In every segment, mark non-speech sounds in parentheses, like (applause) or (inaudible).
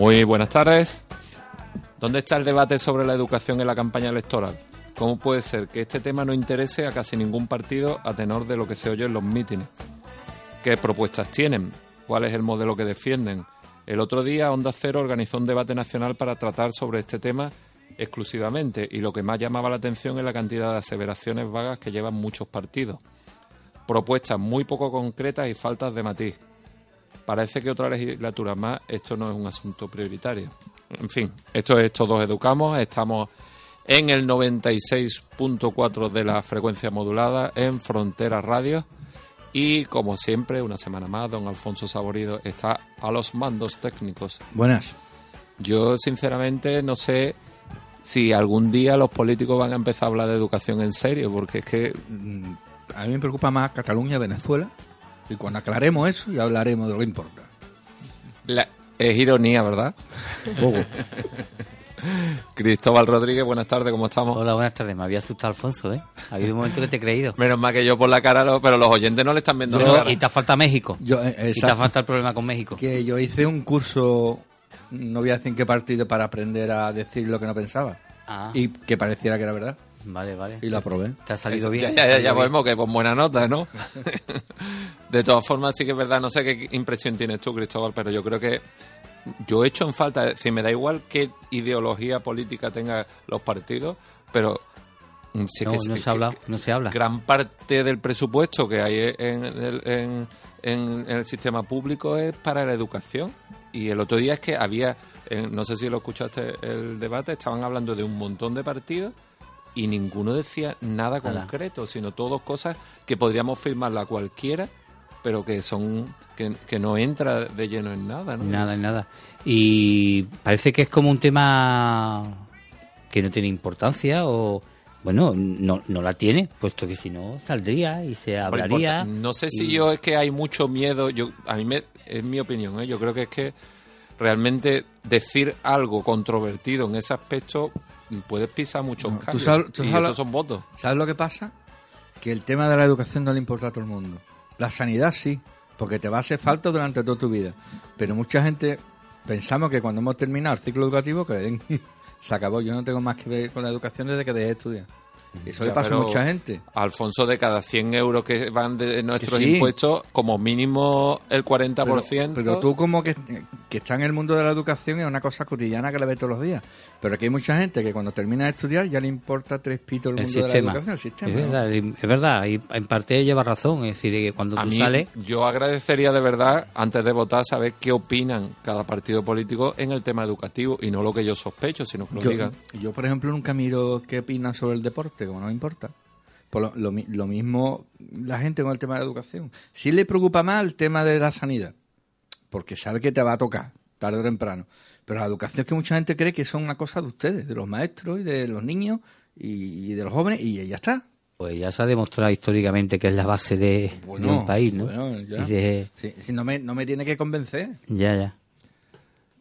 Muy buenas tardes. ¿Dónde está el debate sobre la educación en la campaña electoral? ¿Cómo puede ser que este tema no interese a casi ningún partido a tenor de lo que se oye en los mítines? ¿Qué propuestas tienen? ¿Cuál es el modelo que defienden? El otro día Onda Cero organizó un debate nacional para tratar sobre este tema exclusivamente y lo que más llamaba la atención es la cantidad de aseveraciones vagas que llevan muchos partidos. Propuestas muy poco concretas y faltas de matiz parece que otra legislatura más esto no es un asunto prioritario. En fin, esto es Todos Educamos, estamos en el 96.4 de la frecuencia modulada en Frontera Radio y como siempre, una semana más, don Alfonso Saborido está a los mandos técnicos. Buenas. Yo sinceramente no sé si algún día los políticos van a empezar a hablar de educación en serio, porque es que... Mm, a mí me preocupa más Cataluña, Venezuela y cuando aclaremos eso, ya hablaremos de lo que importa. es ironía, ¿verdad? (laughs) Cristóbal Rodríguez, buenas tardes, ¿cómo estamos? Hola, buenas tardes. Me había asustado Alfonso, ¿eh? Ha habido un momento que te he creído. Menos mal que yo por la cara, pero los oyentes no le están viendo la cara. Y te falta México. Yo, eh, y te falta el problema con México. Que yo hice un curso, no voy a decir en qué partido, para aprender a decir lo que no pensaba. Ah. Y que pareciera que era verdad. Vale, vale. Y lo aprobé. Te ha salido bien. Ya, ya, ya vemos que con buena nota, ¿no? (laughs) de todas formas, sí que es verdad, no sé qué impresión tienes tú, Cristóbal, pero yo creo que yo he hecho en falta, es decir, me da igual qué ideología política tengan los partidos, pero no, se habla, no se habla. Gran parte del presupuesto que hay en el, en, en el sistema público es para la educación. Y el otro día es que había, no sé si lo escuchaste el debate, estaban hablando de un montón de partidos y ninguno decía nada concreto, sino todas cosas que podríamos firmarla cualquiera, pero que son que, no entra de lleno en nada, ¿no? Nada, en nada. Y parece que es como un tema que no tiene importancia o bueno, no, no la tiene, puesto que si no saldría y se hablaría. No sé si yo es que hay mucho miedo, yo a mí me, es mi opinión, ¿eh? yo creo que es que realmente decir algo controvertido en ese aspecto puedes pisar muchos cambios. y esos son votos. ¿Sabes lo que pasa? Que el tema de la educación no le importa a todo el mundo. La sanidad sí, porque te va a hacer falta durante toda tu vida. Pero mucha gente pensamos que cuando hemos terminado el ciclo educativo, que (laughs) se acabó. Yo no tengo más que ver con la educación desde que dejé de estudiar. Eso le pasa a mucha gente. Alfonso, de cada 100 euros que van de nuestros impuestos, como mínimo el 40%. Pero, pero tú como que, que está en el mundo de la educación es una cosa cotidiana que la ves todos los días. Pero aquí hay mucha gente que cuando termina de estudiar ya le importa tres pitos el, mundo de la educación, el sistema. Es verdad, y en parte lleva razón. Es decir, que cuando tú sales... Yo agradecería de verdad, antes de votar, saber qué opinan cada partido político en el tema educativo y no lo que yo sospecho, sino que lo yo, digan. Yo, por ejemplo, nunca miro qué opinan sobre el deporte, como no me importa. Por lo, lo, mismo la gente con el tema de la educación. Sí le preocupa más el tema de la sanidad, porque sabe que te va a tocar tarde o temprano. Pero la educación es que mucha gente cree que son una cosa de ustedes, de los maestros y de los niños y, de los jóvenes, y ya está. Pues ya se ha demostrado históricamente que es la base de, un país, ¿no? Bueno, ya. si no, me, no me tiene que convencer. Ya, ya.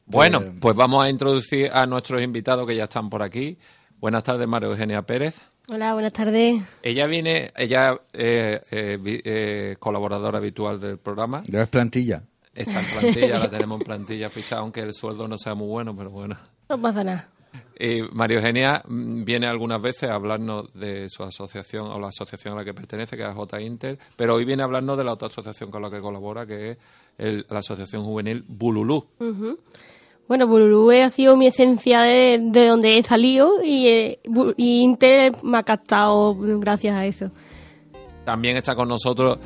Bueno, pues, pues vamos a introducir a nuestros invitados que ya están por aquí. Buenas tardes, María Eugenia Pérez. Hola, buenas tardes. Ella viene, ella es eh, eh, colaboradora habitual del programa. Ya es plantilla. Está en (laughs) plantilla, la tenemos en plantilla fichada, aunque el sueldo no sea muy bueno, pero bueno. No pasa nada. Y María Eugenia mm, viene algunas veces a hablarnos de su asociación o la asociación a la que pertenece, que es J Inter, pero hoy viene a hablarnos de la otra asociación con la que colabora, que es la Asociación Juvenil Bululú. Bueno, Bululú ha sido mi esencia de, de donde he salido y, eh, y Inter me ha captado gracias a eso. También está con nosotros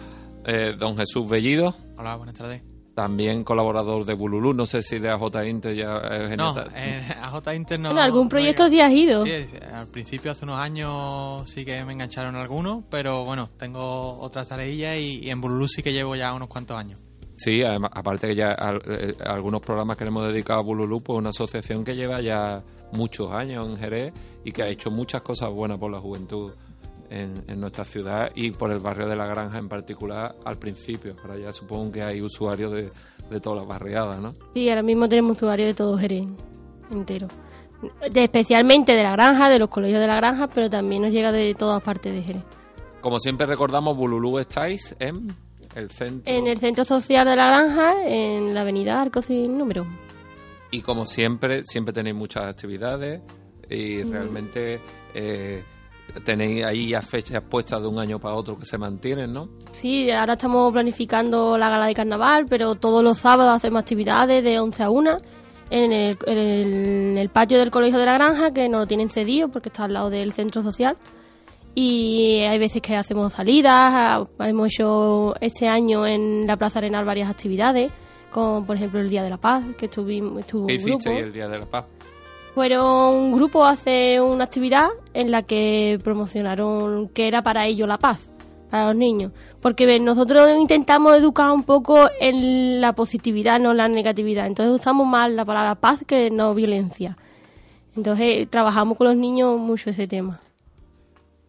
eh, don Jesús Bellido, Hola, buenas tardes. También colaborador de Bululú. No sé si de AJ Inter ya es No, eh, AJ Inter no. bueno, algún no proyecto llega. sí has ido. Sí, al principio, hace unos años, sí que me engancharon algunos, pero bueno, tengo otras tareillas y, y en Bululú sí que llevo ya unos cuantos años. Sí, además, aparte que ya al- eh, algunos programas que le hemos dedicado a Bululú, pues una asociación que lleva ya muchos años en Jerez y que ha hecho muchas cosas buenas por la juventud en, en nuestra ciudad y por el barrio de la Granja en particular al principio. Ahora ya supongo que hay usuarios de, de todas las barriadas, ¿no? Sí, ahora mismo tenemos usuarios de todo Jerez entero. De- especialmente de la granja, de los colegios de la granja, pero también nos llega de todas partes de Jerez. Como siempre recordamos, Bululú estáis en el centro. En el centro social de la granja, en la avenida Arcos sin número. Y como siempre, siempre tenéis muchas actividades y realmente eh, tenéis ahí ya fechas puestas de un año para otro que se mantienen, ¿no? Sí, ahora estamos planificando la gala de carnaval, pero todos los sábados hacemos actividades de 11 a 1 en el, en el- en el patio del colegio de la granja, que nos lo tienen cedido porque está al lado del centro social. Y hay veces que hacemos salidas, ah, hemos hecho este año en la Plaza Arenal varias actividades, como por ejemplo el Día de la Paz, que estuvimos, estuvo ¿Qué hicisteis el Día de la Paz? Fueron un grupo a hacer una actividad en la que promocionaron que era para ellos la paz, para los niños. Porque nosotros intentamos educar un poco en la positividad, no en la negatividad. Entonces usamos más la palabra paz que no violencia. Entonces trabajamos con los niños mucho ese tema.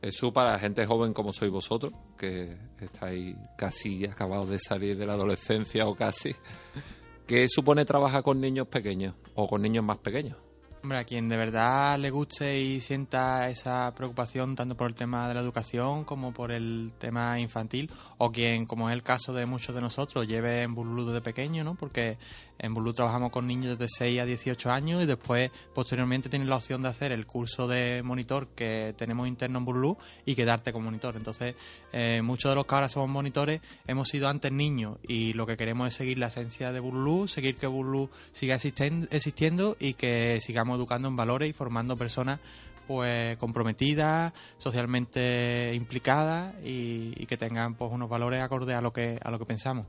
Eso para gente joven como sois vosotros, que estáis casi acabados de salir de la adolescencia o casi. (laughs) ¿Qué supone trabajar con niños pequeños o con niños más pequeños? Hombre, a quien de verdad le guste y sienta esa preocupación tanto por el tema de la educación como por el tema infantil, o quien, como es el caso de muchos de nosotros, lleve en Bululú desde pequeño, ¿no? Porque en Bululú trabajamos con niños desde 6 a 18 años y después, posteriormente, tienen la opción de hacer el curso de monitor que tenemos interno en Bululú y quedarte como monitor. Entonces, eh, muchos de los que ahora somos monitores hemos sido antes niños y lo que queremos es seguir la esencia de Bululú, seguir que Bululú siga existiendo y que sigamos educando en valores y formando personas pues comprometidas, socialmente implicadas y, y que tengan pues unos valores acordes a lo que a lo que pensamos.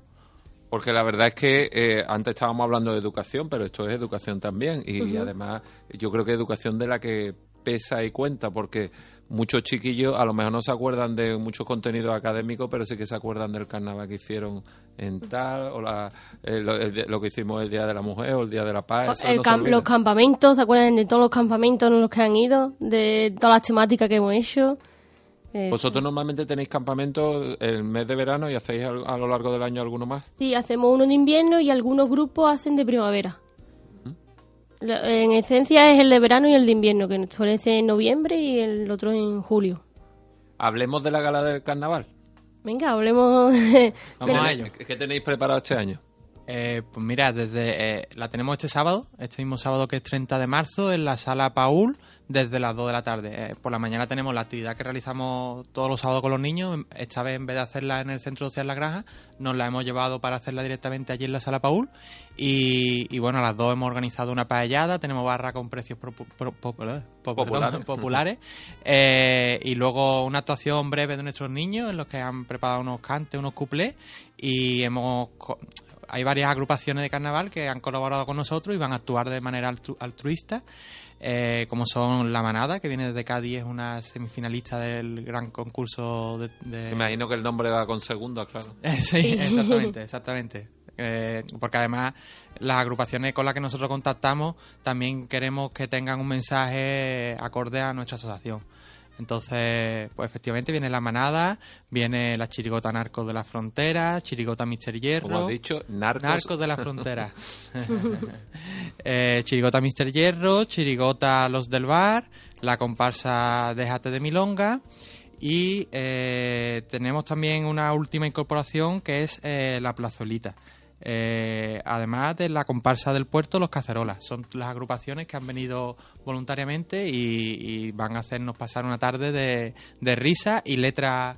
Porque la verdad es que eh, antes estábamos hablando de educación, pero esto es educación también. Y además, yo creo que educación de la que pesa y cuenta, porque muchos chiquillos a lo mejor no se acuerdan de muchos contenidos académicos, pero sí que se acuerdan del carnaval que hicieron en tal, o la, eh, lo, el lo que hicimos el Día de la Mujer o el Día de la Paz. El no los campamentos, ¿se acuerdan de todos los campamentos en los que han ido? De todas las temáticas que hemos hecho. Eh, Vosotros normalmente tenéis campamentos el mes de verano y hacéis a lo largo del año alguno más. Sí, hacemos uno de invierno y algunos grupos hacen de primavera. En esencia es el de verano y el de invierno, que suele ser en noviembre y el otro en julio. Hablemos de la gala del carnaval. Venga, hablemos (laughs) de Vamos a ello. ¿Qué tenéis preparado este año? Eh, pues mira, desde eh, la tenemos este sábado, este mismo sábado que es 30 de marzo, en la sala Paul, desde las 2 de la tarde. Eh, por la mañana tenemos la actividad que realizamos todos los sábados con los niños. Esta vez, en vez de hacerla en el Centro Social La Granja, nos la hemos llevado para hacerla directamente allí en la sala Paul. Y, y bueno, a las 2 hemos organizado una paellada, tenemos barra con precios pro- pro- po- po- Populares. (laughs) populares. Eh, y luego una actuación breve de nuestros niños en los que han preparado unos cantes, unos cuplés. Y hemos hay varias agrupaciones de carnaval que han colaborado con nosotros y van a actuar de manera altru- altruista, eh, como son La Manada, que viene desde Cádiz, es una semifinalista del gran concurso de... de- Imagino que el nombre va con segundas, claro. (laughs) Sí, exactamente, exactamente. Eh, porque además las agrupaciones con las que nosotros contactamos también queremos que tengan un mensaje acorde a nuestra asociación. Entonces, pues efectivamente viene la manada, viene la chirigota Narcos de la Frontera, chirigota Mister Hierro. Como has dicho, narcos. Narcos de la Frontera. (laughs) (laughs) Eh, chirigota Mister Hierro, chirigota Los del Bar, la comparsa Déjate de Milonga. Y eh, tenemos también una última incorporación que es eh, la plazolita. Eh, además de la comparsa del puerto, los cacerolas. Son las agrupaciones que han venido voluntariamente y, y van a hacernos pasar una tarde de, de risa y letras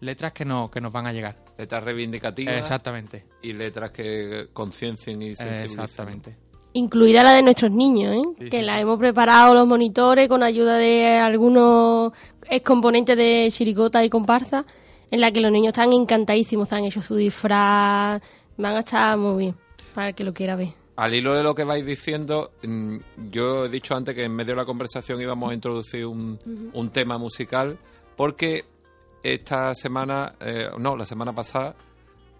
letras que, no, que nos van a llegar. Letras reivindicativas Exactamente. y letras que conciencien y sensibilicen. Exactamente. incluir a la de nuestros niños, ¿eh? Sí, que sí, la sí. hemos preparado los monitores con ayuda de algunos excomponentes de chiricota y comparsa, en la que los niños están encantadísimos, han hecho su disfraz, van a estar muy bien, para el que lo quiera ver. Al hilo de lo que vais diciendo, mm, yo he dicho antes que en medio de la conversación íbamos a introducir un, un tema musical, porque esta semana, eh, no, la semana pasada,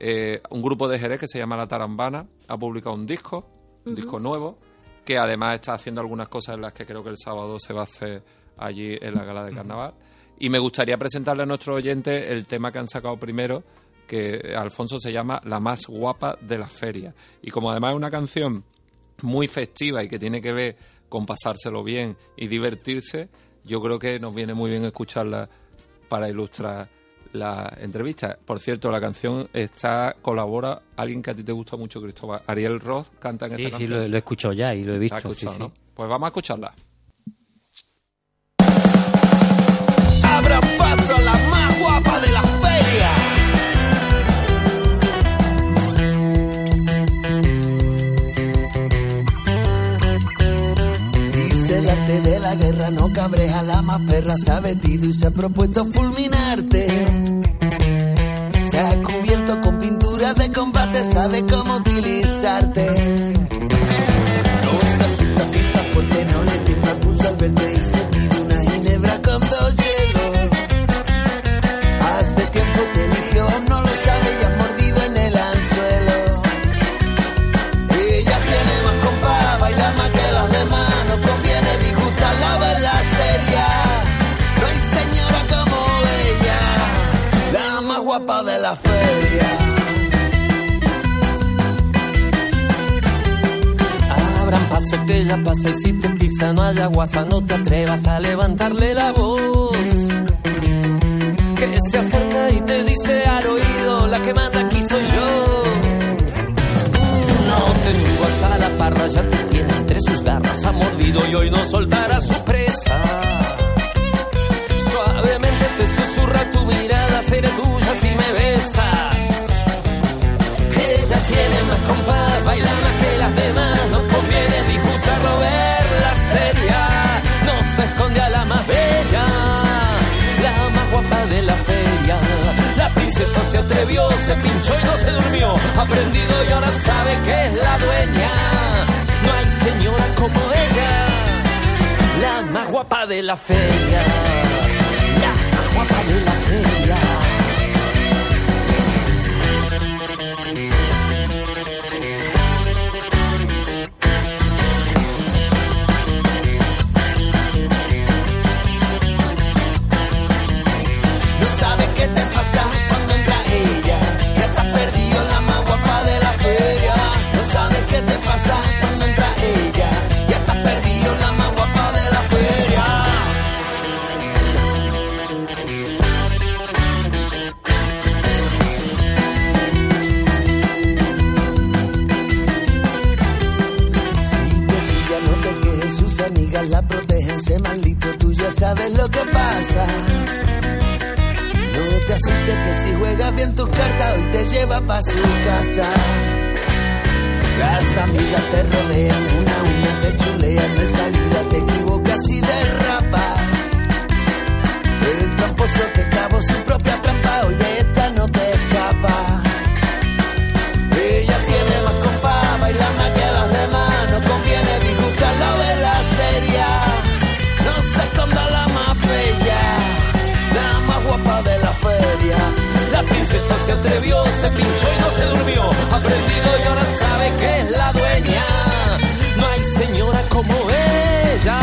eh, un grupo de Jerez que se llama La Tarambana ha publicado un disco, un disco nuevo, que además está haciendo algunas cosas en las que creo que el sábado se va a hacer allí en la gala de carnaval. Y me gustaría presentarle a nuestros oyentes el tema que han sacado primero, que Alfonso se llama La más guapa de la feria. Y como además es una canción muy festiva y que tiene que ver con pasárselo bien y divertirse, yo creo que nos viene muy bien escucharla para ilustrar la entrevista. Por cierto, la canción está colabora alguien que a ti te gusta mucho, Cristóbal. Ariel Roth canta en Sí, esta sí, canción. lo, lo he escuchado ya y lo he ¿La has visto. sí, sí. no? Pues vamos a escucharla. Abra paso a la más guapa de la de la guerra no cabreja la más perra se ha vestido y se ha propuesto fulminarte. Se ha cubierto con pinturas de combate, sabe cómo utilizarte. No se asusta, pisa fuerte, no le tiembla pulso al verte Paso que ella pasa y si te pisa no haya guasa, no te atrevas a levantarle la voz. Que se acerca y te dice al oído, la que manda aquí soy yo. Mm, No te subas a la parra, ya te tiene entre sus garras, ha mordido y hoy no soltará su presa. Suavemente te susurra tu mirada, seré tuya si me besas. Ella tiene más compás, baila más que las demás, disfrutarlo, verla seria. No se esconde a la más bella, la más guapa de la feria. La princesa se atrevió, se pinchó y no se durmió. Aprendido y ahora sabe que es la dueña. No hay señora como ella, la más guapa de la feria. La más guapa de la feria. Bien tus cartas hoy te lleva pa' su casa. Las amigas te rodean, una a una te chulean, no hay salida, te equivocas y derrapas. Se atrevió, se pinchó y no se durmió. Aprendido y ahora sabe que es la dueña. No hay señora como ella,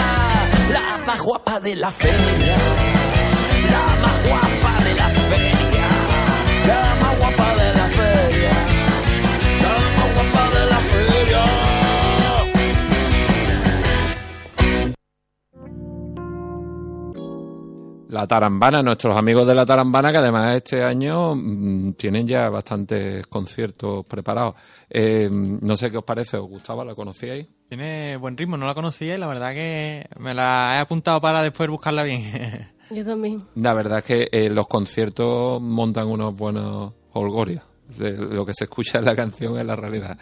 la más guapa de la feria. La Tarambana, nuestros amigos de la Tarambana, que además este año mm, tienen ya bastantes conciertos preparados. Eh, no sé qué os parece, ¿os gustaba? ¿La conocíais? Tiene buen ritmo, no la conocía y la verdad que me la he apuntado para después buscarla bien. (laughs) Yo también. La verdad es que eh, los conciertos montan unos buenos holgorios. De lo que se escucha en la canción es la realidad.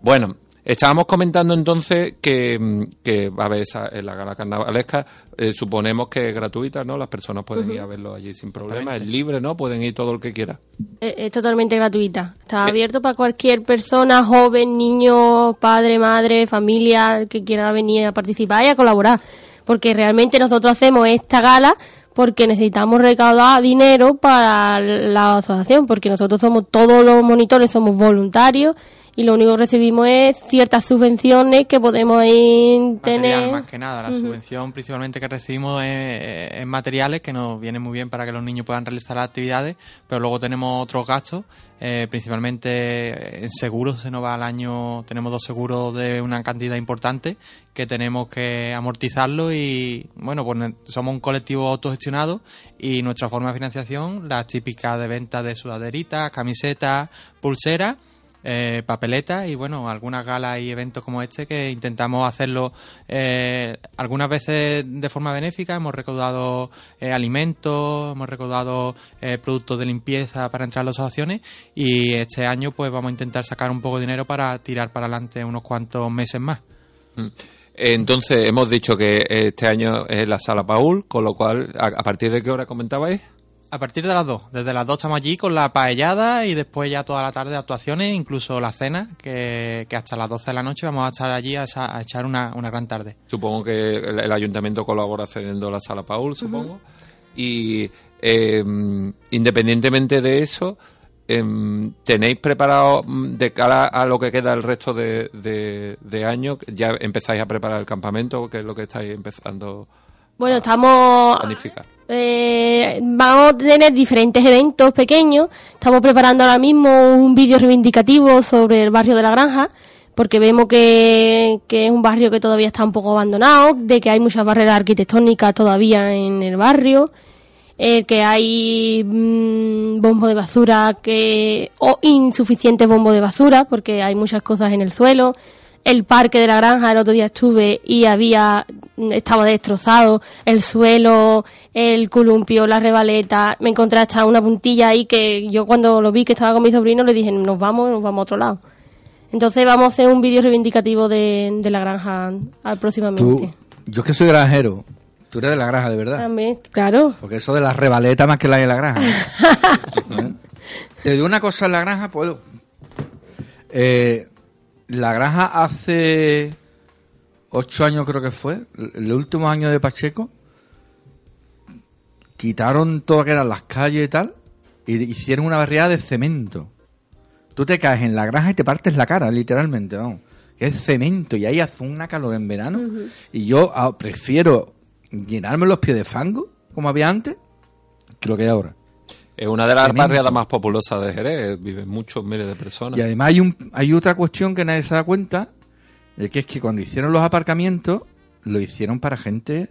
Bueno, Estábamos comentando entonces que, que va a haber esa, en la gala carnavalesca, eh, suponemos que es gratuita, ¿no? Las personas pueden ir a verlo allí sin problema, es libre, ¿no? Pueden ir todo el que quiera. Es, es totalmente gratuita. Está abierto para cualquier persona, joven, niño, padre, madre, familia, que quiera venir a participar y a colaborar. Porque realmente nosotros hacemos esta gala porque necesitamos recaudar dinero para la asociación, porque nosotros somos todos los monitores, somos voluntarios y lo único que recibimos es ciertas subvenciones que podemos Material, tener. más que nada. La subvención principalmente que recibimos es, es materiales que nos vienen muy bien para que los niños puedan realizar las actividades, pero luego tenemos otros gastos, eh, principalmente en seguros se nos va al año, tenemos dos seguros de una cantidad importante que tenemos que amortizarlo y bueno, pues somos un colectivo autogestionado y nuestra forma de financiación, la típica de venta de sudaderitas, camisetas, pulseras eh, papeletas y bueno, algunas galas y eventos como este que intentamos hacerlo eh, algunas veces de forma benéfica. Hemos recaudado eh, alimentos, hemos recaudado eh, productos de limpieza para entrar a las asociaciones y este año pues vamos a intentar sacar un poco de dinero para tirar para adelante unos cuantos meses más. Mm. Entonces, hemos dicho que este año es la sala Paul, con lo cual, ¿a, a partir de qué hora comentabais? A partir de las 2, desde las 2 estamos allí con la paellada y después ya toda la tarde actuaciones, incluso la cena, que, que hasta las 12 de la noche vamos a estar allí a, esa- a echar una, una gran tarde. Supongo que el, el ayuntamiento colabora cediendo la sala Paul, supongo. Y eh, independientemente de eso, em, ¿tenéis preparado mm, de cara a lo que queda el resto de, de, de año? ¿Ya empezáis a preparar el campamento? que es lo que estáis empezando Bueno, estamos a planificar? Eh, vamos a tener diferentes eventos pequeños. Estamos preparando ahora mismo un vídeo reivindicativo sobre el barrio de la Granja, porque vemos que, que es un barrio que todavía está un poco abandonado, de que hay muchas barreras arquitectónicas todavía en el barrio, eh, que hay mm, bombo de basura que o insuficientes bombos de basura, porque hay muchas cosas en el suelo. El parque de la granja, el otro día estuve y había, estaba destrozado, el suelo, el columpio, la rebaleta, me encontré hasta una puntilla ahí que yo cuando lo vi que estaba con mi sobrino le dije, nos vamos, nos vamos a otro lado. Entonces vamos a hacer un vídeo reivindicativo de, de la granja Tú, próximamente. yo que soy granjero, tú eres de la granja, de verdad. También, claro. Porque eso de las rebaletas más que la de la granja. (laughs) ¿Eh? Te digo una cosa en la granja, puedo. Eh, la granja hace ocho años creo que fue, el último año de Pacheco, quitaron todo lo que eran las calles y tal, y hicieron una barriada de cemento. Tú te caes en la granja y te partes la cara, literalmente, vamos. Que es cemento y ahí hace una calor en verano. Y yo ah, prefiero llenarme los pies de fango, como había antes, que lo que hay ahora. Es una de las Tremendo. barriadas más populosas de Jerez, viven muchos miles de personas. Y además hay, un, hay otra cuestión que nadie se da cuenta, de que es que cuando hicieron los aparcamientos, lo hicieron para gente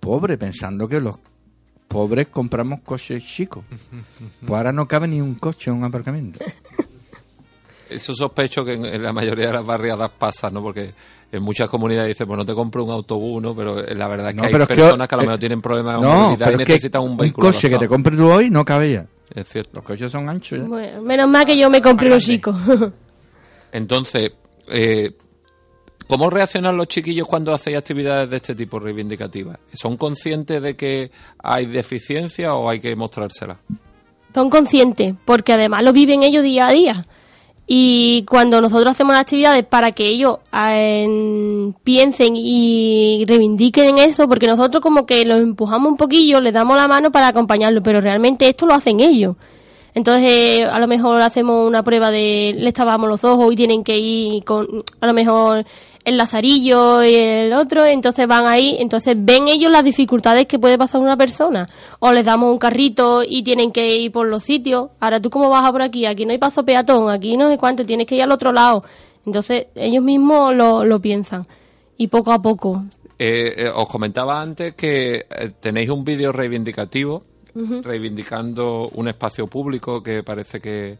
pobre, pensando que los pobres compramos coches chicos. (laughs) Pues ahora no cabe ni un coche en un aparcamiento. Eso sospecho que en, en la mayoría de las barriadas pasa, ¿no? Porque en muchas comunidades dicen, pues no te compro un autobús, ¿no? Pero eh, la verdad es que No, hay pero es que- personas que a lo eh, mejor tienen problemas de No, movilidad y pero es que necesitan un un vehículo. coche que te compres tú hoy no cabía. Es cierto. Los coches son anchos. Bueno, menos mal que yo me compré los chicos. (laughs) Entonces, eh, ¿cómo reaccionan los chiquillos cuando hacéis actividades de este tipo reivindicativas? ¿Son conscientes de que hay deficiencia o hay que mostrársela? son conscientes, porque además lo viven ellos día a día. Y cuando nosotros hacemos las actividades para que ellos eh, piensen y reivindiquen en eso, porque nosotros como que los empujamos un poquillo, les damos la mano para acompañarlos, pero realmente esto lo hacen ellos. Entonces, eh, a lo mejor hacemos una prueba de les tapamos los ojos y tienen que ir con, a lo mejor, el lazarillo y el otro, entonces van ahí, entonces ven ellos las dificultades que puede pasar una persona. O les damos un carrito y tienen que ir por los sitios. Ahora, ¿tú cómo vas a por aquí? Aquí no hay paso peatón, aquí no sé cuánto, tienes que ir al otro lado. Entonces, ellos mismos lo, lo piensan. Y poco a poco. Eh, eh, os comentaba antes que eh, tenéis un vídeo reivindicativo, reivindicando un espacio público que parece que,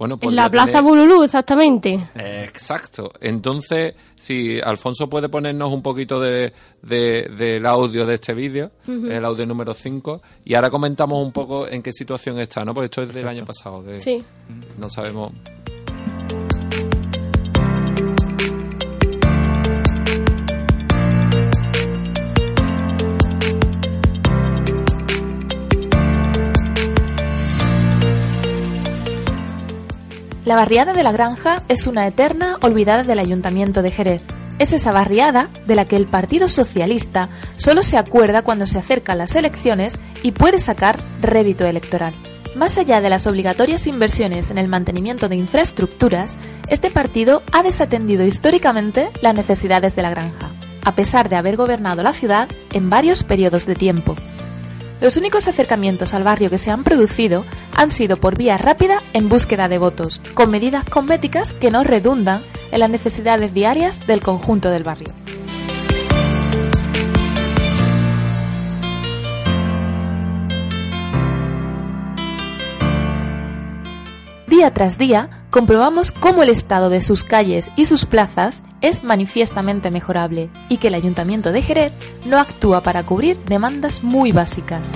bueno, En podría la Plaza tener- Bululú, exactamente. Exacto. Entonces, si Alfonso puede ponernos un poquito de, de- del audio de este vídeo, el audio número 5, y ahora comentamos un poco en qué situación está, ¿no? Porque esto es del año pasado. de- Sí. No sabemos. La barriada de la Granja es una eterna olvidada del Ayuntamiento de Jerez. Es esa barriada de la que el Partido Socialista solo se acuerda cuando se acercan las elecciones y puede sacar rédito electoral. Más allá de las obligatorias inversiones en el mantenimiento de infraestructuras, este partido ha desatendido históricamente las necesidades de la granja, a pesar de haber gobernado la ciudad en varios periodos de tiempo. Los únicos acercamientos al barrio que se han producido han sido por vía rápida en búsqueda de votos, con medidas cosméticas que no redundan en las necesidades diarias del conjunto del barrio. Día tras día, comprobamos cómo el estado de sus calles y sus plazas es manifiestamente mejorable y que el Ayuntamiento de Jerez no actúa para cubrir demandas muy básicas.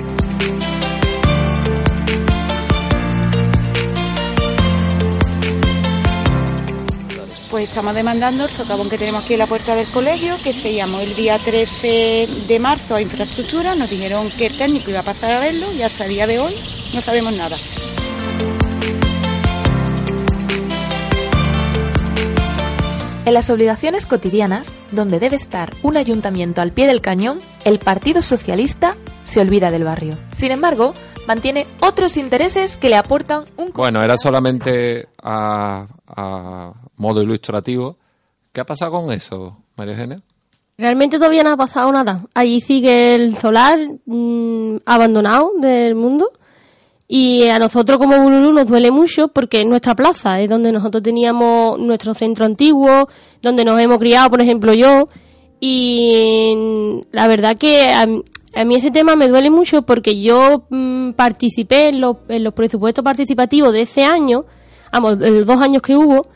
Pues estamos demandando el socavón que tenemos aquí en la puerta del colegio, que se el día 13 de marzo a infraestructura, nos dijeron que el técnico iba a pasar a verlo y hasta el día de hoy no sabemos nada. En las obligaciones cotidianas, donde debe estar un ayuntamiento al pie del cañón, el Partido Socialista se olvida del barrio. Sin embargo, mantiene otros intereses que le aportan un... Bueno, era solamente a, a modo ilustrativo. ¿Qué ha pasado con eso, María Eugenia? Realmente todavía no ha pasado nada. Allí sigue el solar mm, abandonado del mundo y a nosotros como Bululú nos duele mucho porque es nuestra plaza, es donde nosotros teníamos nuestro centro antiguo, donde nos hemos criado, por ejemplo, yo. Y la verdad que a, a mí ese tema me duele mucho porque yo mm, participé en los, presupuestos participativos de ese año, vamos, los dos años que hubo,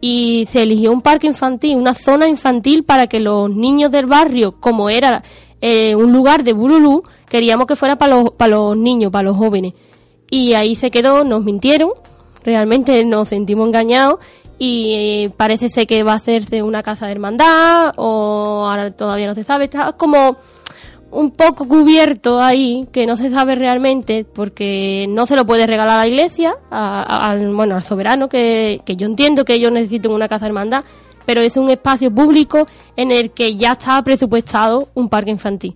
y se eligió un parque infantil, una zona infantil para que los niños del barrio, como era eh, un lugar de Bululú, queríamos que fuera para los, para los niños, para los jóvenes. Y ahí se quedó, nos mintieron, realmente nos sentimos engañados y eh, parece ser que va a hacerse una casa de hermandad o ahora todavía no se sabe, está como un poco cubierto ahí, que no se sabe realmente, porque no se lo puede regalar a la iglesia, a- al, bueno, al soberano, que, que yo entiendo que ellos necesitan una casa de hermandad, pero es un espacio público en el que ya está presupuestado un parque infantil.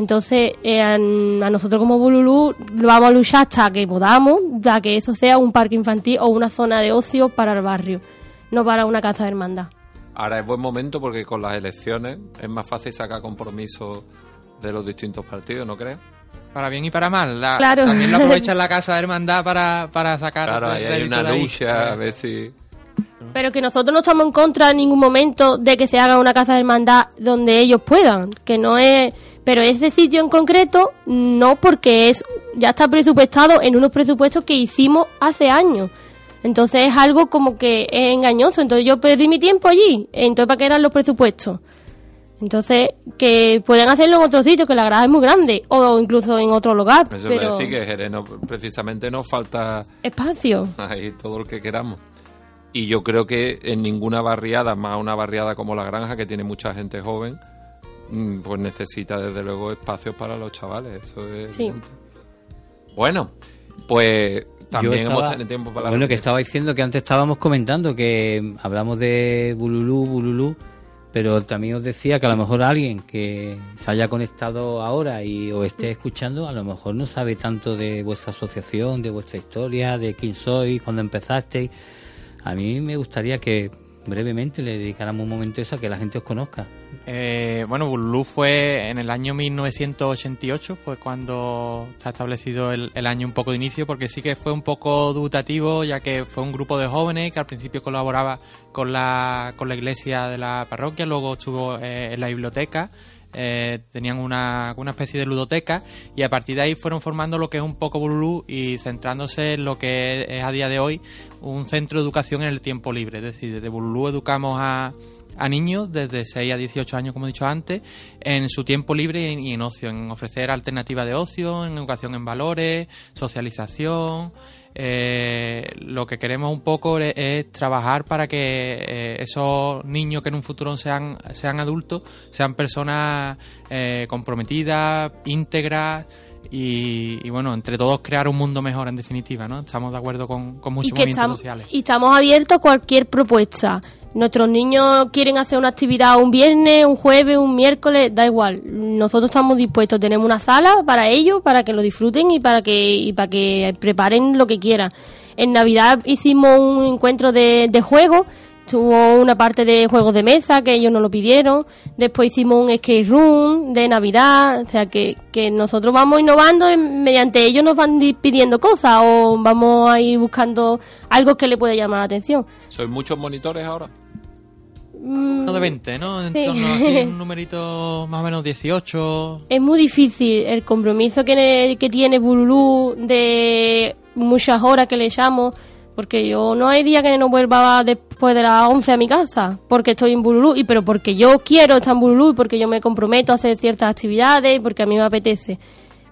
Entonces, eh, a, nosotros como Bululú vamos a luchar hasta que podamos, a que eso sea un parque infantil o una zona de ocio para el barrio, no para una casa de hermandad. Ahora es buen momento porque con las elecciones es más fácil sacar compromisos de los distintos partidos, ¿no crees? Para bien y para mal. La- Claro. También lo (laughs) aprovechan la casa de hermandad para, para sacar. Claro, ahí hay una lucha, a ver si... Pero que nosotros no estamos en contra en ningún momento de que se haga una casa de hermandad donde ellos puedan, que no es... Pero ese sitio en concreto no porque es ya está presupuestado en unos presupuestos que hicimos hace años. Entonces es algo como que es engañoso. Entonces yo perdí mi tiempo allí. Entonces ¿para qué eran los presupuestos? Entonces que pueden hacerlo en otro sitio, que la grada es muy grande, o incluso en otro lugar. Eso pero decir que Jerez no- precisamente nos falta espacio. ahí todo lo que queramos. Y yo creo que en ninguna barriada, más una barriada como La Granja, que tiene mucha gente joven, pues necesita desde luego espacios para los chavales. Eso es Sí. Bueno, pues también estaba- hemos tenido tiempo para la Bueno, que estaba diciendo que antes estábamos comentando que hablamos de Bululú, Bululú, pero también os decía que a lo mejor alguien que se haya conectado ahora y os esté escuchando, a lo mejor no sabe tanto de vuestra asociación, de vuestra historia, de quién sois, cuándo empezasteis. A mí me gustaría que brevemente le dedicáramos un momento eso, a que la gente os conozca. Eh, bueno, Bululú fue en el año 1988, fue cuando ha establecido el, el año un poco de inicio, porque sí que fue un poco dubitativo, ya que fue un grupo de jóvenes que al principio colaboraba con la, con la iglesia de la parroquia, luego estuvo eh, en la biblioteca, eh, tenían una, una especie de ludoteca y a partir de ahí fueron formando lo que es un poco Bululú y centrándose en lo que es a día de hoy un centro de educación en el tiempo libre. Es decir, desde Bululú educamos a, a niños desde 6 a 18 años, como he dicho antes, en su tiempo libre y en, ocio, en ofrecer alternativas de ocio, en educación en valores, socialización. Eh, lo que queremos un poco es, es trabajar para que eh, esos niños que en un futuro sean, sean adultos sean personas eh, comprometidas, íntegras, y, y, bueno, entre todos crear un mundo mejor en definitiva, ¿no? Estamos de acuerdo con, con muchos movimientos estamos, sociales. y estamos abiertos a cualquier propuesta. Nuestros niños quieren hacer una actividad un viernes, un jueves, un miércoles, da igual. Nosotros estamos dispuestos, tenemos una sala para ellos, para que lo disfruten y para que y para que preparen lo que quieran. En Navidad hicimos un encuentro de, de juegos, tuvo una parte de juegos de mesa que ellos nos lo pidieron, después hicimos un skate room de Navidad, o sea que, que nosotros vamos innovando y mediante ellos nos van di- pidiendo cosas o vamos ahí buscando algo que le pueda llamar la atención. ¿Sois muchos monitores ahora? Mm, No de 20, ¿no? En Sí. torno a así, un (laughs) numerito más o menos 18. Es muy difícil el compromiso que, que tiene Bululú de muchas horas que le llamo, porque yo no hay día que no vuelva después de las 11 a mi casa, porque estoy en Bululú, y pero porque yo quiero estar en Bululú y porque yo me comprometo a hacer ciertas actividades y porque a mí me apetece.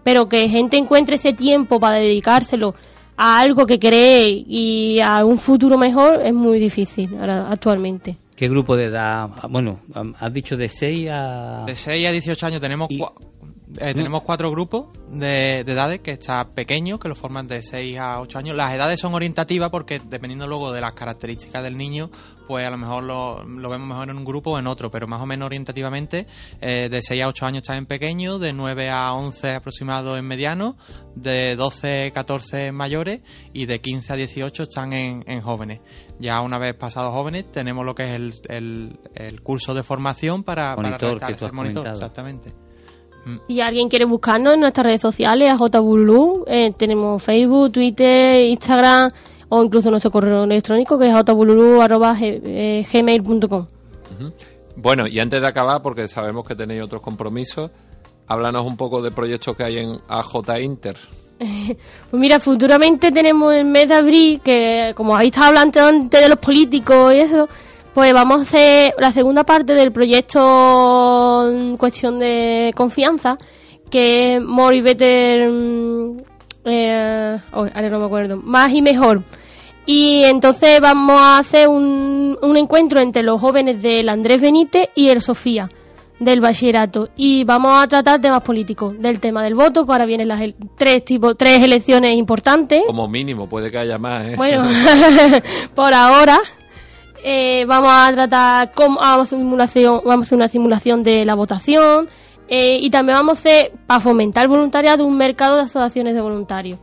Pero que gente encuentre ese tiempo para dedicárselo a algo que cree y a un futuro mejor es muy difícil ahora, actualmente. ¿Qué grupo de edad? Bueno, has dicho de 6 a... De 6 a 18 años tenemos, eh, tenemos cuatro grupos de, de edades que están pequeños, que lo forman de 6 a 8 años. Las edades son orientativas porque dependiendo luego de las características del niño, pues a lo mejor lo, lo vemos mejor en un grupo o en otro, pero más o menos orientativamente eh, de 6 a 8 años están en pequeños, de 9 a 11 aproximado en mediano, de 12 a 14 en mayores y de 15 a 18 están en, en jóvenes. Ya una vez pasados jóvenes tenemos lo que es el, el, el curso de formación para, para Monitor, realizar que tú has monitor, comentado. exactamente. Si alguien quiere buscarnos en nuestras redes sociales, a JBululú, eh, tenemos Facebook, Twitter, Instagram o incluso nuestro correo electrónico que es jbululú.gmail.com. Bueno, y antes de acabar, porque sabemos que tenéis otros compromisos, háblanos un poco de proyectos que hay en AJ Inter. (laughs) Pues mira, futuramente tenemos el mes de abril, que como habéis estado hablando antes de los políticos y eso, pues vamos a hacer la segunda parte del proyecto en cuestión de confianza, que es More y Better, mm, eh, oh, ahora no me acuerdo, más y mejor. Y entonces vamos a hacer un, un encuentro entre los jóvenes del Andrés Benítez y el Sofía del bachillerato y vamos a tratar temas políticos del tema del voto que ahora vienen las tres tipos tres elecciones importantes Como mínimo, puede que haya más, ¿eh? bueno (laughs) (laughs) por ahora eh, vamos a tratar cómo vamos a hacer simulación vamos a hacer una simulación de la votación eh, y también vamos a hacer para fomentar el voluntariado un mercado de asociaciones de voluntarios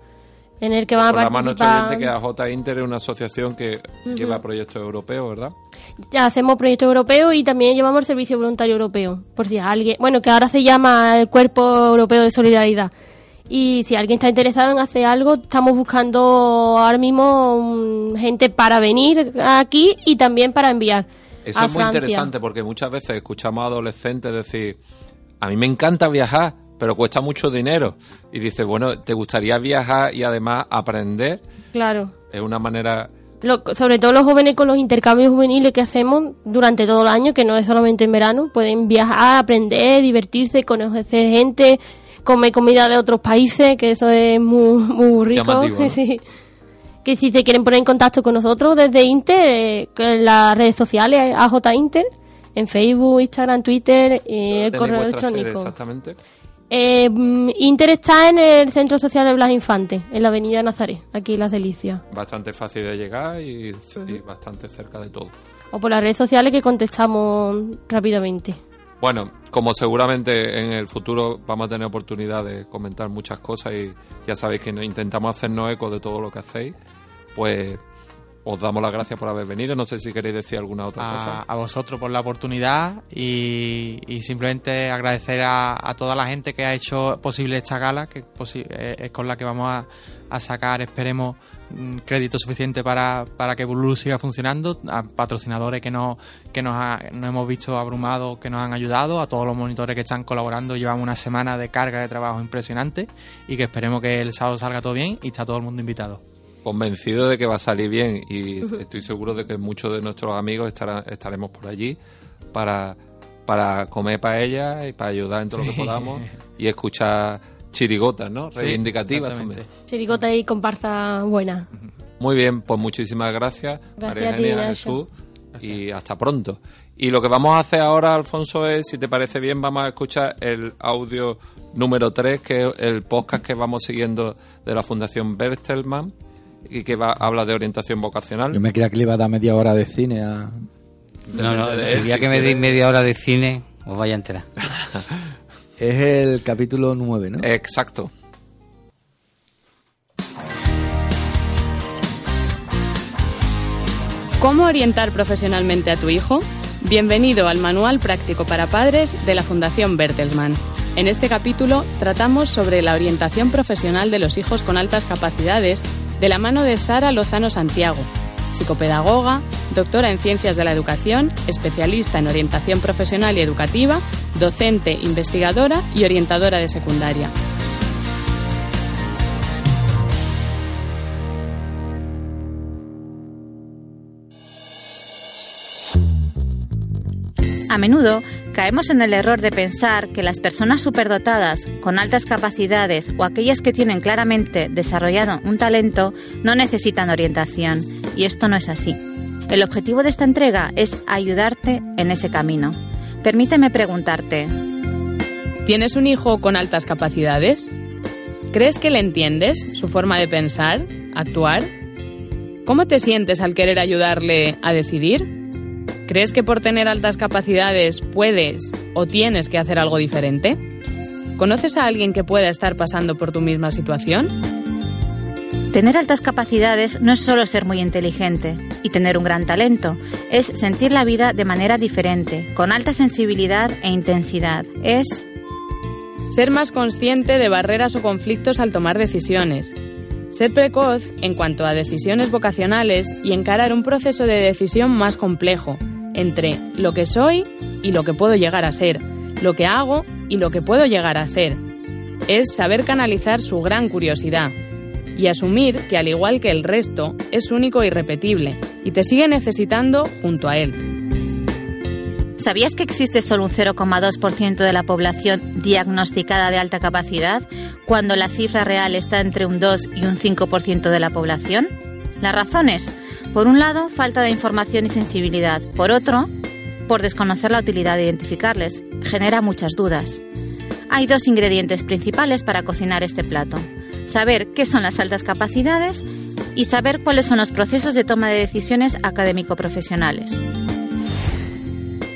en el que van a participar oyente que AJ Inter es una asociación que lleva proyectos europeos, ¿verdad? Ya hacemos proyectos europeos y también llevamos el servicio voluntario europeo, por si alguien, bueno, que ahora se llama el Cuerpo Europeo de Solidaridad. Y si alguien está interesado en hacer algo, estamos buscando ahora mismo mm, gente para venir aquí y también para enviar. Eso a es muy Francia. interesante porque muchas veces escuchamos a adolescentes decir, a mí me encanta viajar, pero cuesta mucho dinero. Y dices, bueno, ¿te gustaría viajar y además aprender? Claro. Es una manera... Lo- sobre todo los jóvenes con los intercambios juveniles que hacemos durante todo el año, que no es solamente en verano, pueden viajar, aprender, divertirse, conocer gente, comer comida de otros países, que eso es muy, muy rico. Llamativo, ¿no? (laughs) Sí. Que si se quieren poner en contacto con nosotros desde Inter, eh, en las redes sociales, AJ Inter, en Facebook, Instagram, Twitter, y el ¿Tenéis correo electrónico. exactamente? Eh, mm, Inter está en el Centro Social de Blas Infante, en la Avenida Nazaret, aquí en Las Delicias. Bastante fácil de llegar y, y bastante cerca de todo. O por las redes sociales que contestamos rápidamente. Bueno, como seguramente en el futuro vamos a tener oportunidad de comentar muchas cosas y ya sabéis que intentamos hacernos eco de todo lo que hacéis, pues os damos las gracias por haber venido. No sé si queréis decir alguna otra a, cosa. a vosotros por la oportunidad y, y simplemente agradecer a, a toda la gente que ha hecho posible esta gala, que posi- eh, es con la que vamos a, a sacar, esperemos, mm, crédito suficiente para, para que Bululu siga funcionando, a patrocinadores que, no, que nos, ha- nos hemos visto abrumados, que nos han ayudado, a todos los monitores que están colaborando, llevamos una semana de carga de trabajo impresionante y que esperemos que el sábado salga todo bien y está todo el mundo invitado. Convencido de que va a salir bien y estoy seguro de que muchos de nuestros amigos estarán, estaremos por allí para, para comer paella y para ayudar en todo lo que podamos y escuchar chirigotas, ¿no? Sí, Reivindicativas también. Chiricota y comparsa buena. Muy bien, pues muchísimas gracias, Gracias María Eugenia. Jesús, y hasta pronto. Y lo que vamos a hacer ahora, Alfonso, es, si te parece bien, vamos a escuchar el audio número 3, que es el podcast que vamos siguiendo de la Fundación Bertelmann y que va, habla de orientación vocacional. Yo me creía que le iba a dar media hora de cine a... No, no, de- el día si que me deis media hora de cine, os vaya a enterar. (laughs) Es el capítulo 9, ¿no? Exacto. ¿Cómo orientar profesionalmente a tu hijo? Bienvenido al Manual Práctico para Padres de la Fundación Bertelsmann. En este capítulo tratamos sobre la orientación profesional de los hijos con altas capacidades de la mano de Sara Lozano Santiago, psicopedagoga, doctora en Ciencias de la Educación, especialista en orientación profesional y educativa, docente, investigadora y orientadora de secundaria. A menudo caemos en el error de pensar que las personas superdotadas, con altas capacidades o aquellas que tienen claramente desarrollado un talento no necesitan orientación, y esto no es así. El objetivo de esta entrega es ayudarte en ese camino. Permíteme preguntarte, ¿Tienes un hijo con altas capacidades? ¿Crees que le entiendes su forma de pensar, actuar? ¿Cómo te sientes al querer ayudarle a decidir? ¿Crees que por tener altas capacidades puedes o tienes que hacer algo diferente? ¿Conoces a alguien que pueda estar pasando por tu misma situación? Tener altas capacidades no es solo ser muy inteligente y tener un gran talento, es sentir la vida de manera diferente, con alta sensibilidad e intensidad. Es Ser más consciente de barreras o conflictos al tomar decisiones. Ser precoz en cuanto a decisiones vocacionales y encarar un proceso de decisión más complejo entre lo que soy y lo que puedo llegar a ser, lo que hago y lo que puedo llegar a hacer. Es saber canalizar su gran curiosidad y asumir que al igual que el resto es único e irrepetible y te sigue necesitando junto a él. ¿Sabías que existe solo un 0,2% de la población diagnosticada de alta capacidad, cuando la cifra real está entre un 2 y un 5% de la población? Las razones, por un lado, falta de información y sensibilidad, por otro, por desconocer la utilidad de identificarles, genera muchas dudas. Hay dos ingredientes principales para cocinar este plato. Saber qué son las altas capacidades y saber cuáles son los procesos de toma de decisiones académico-profesionales.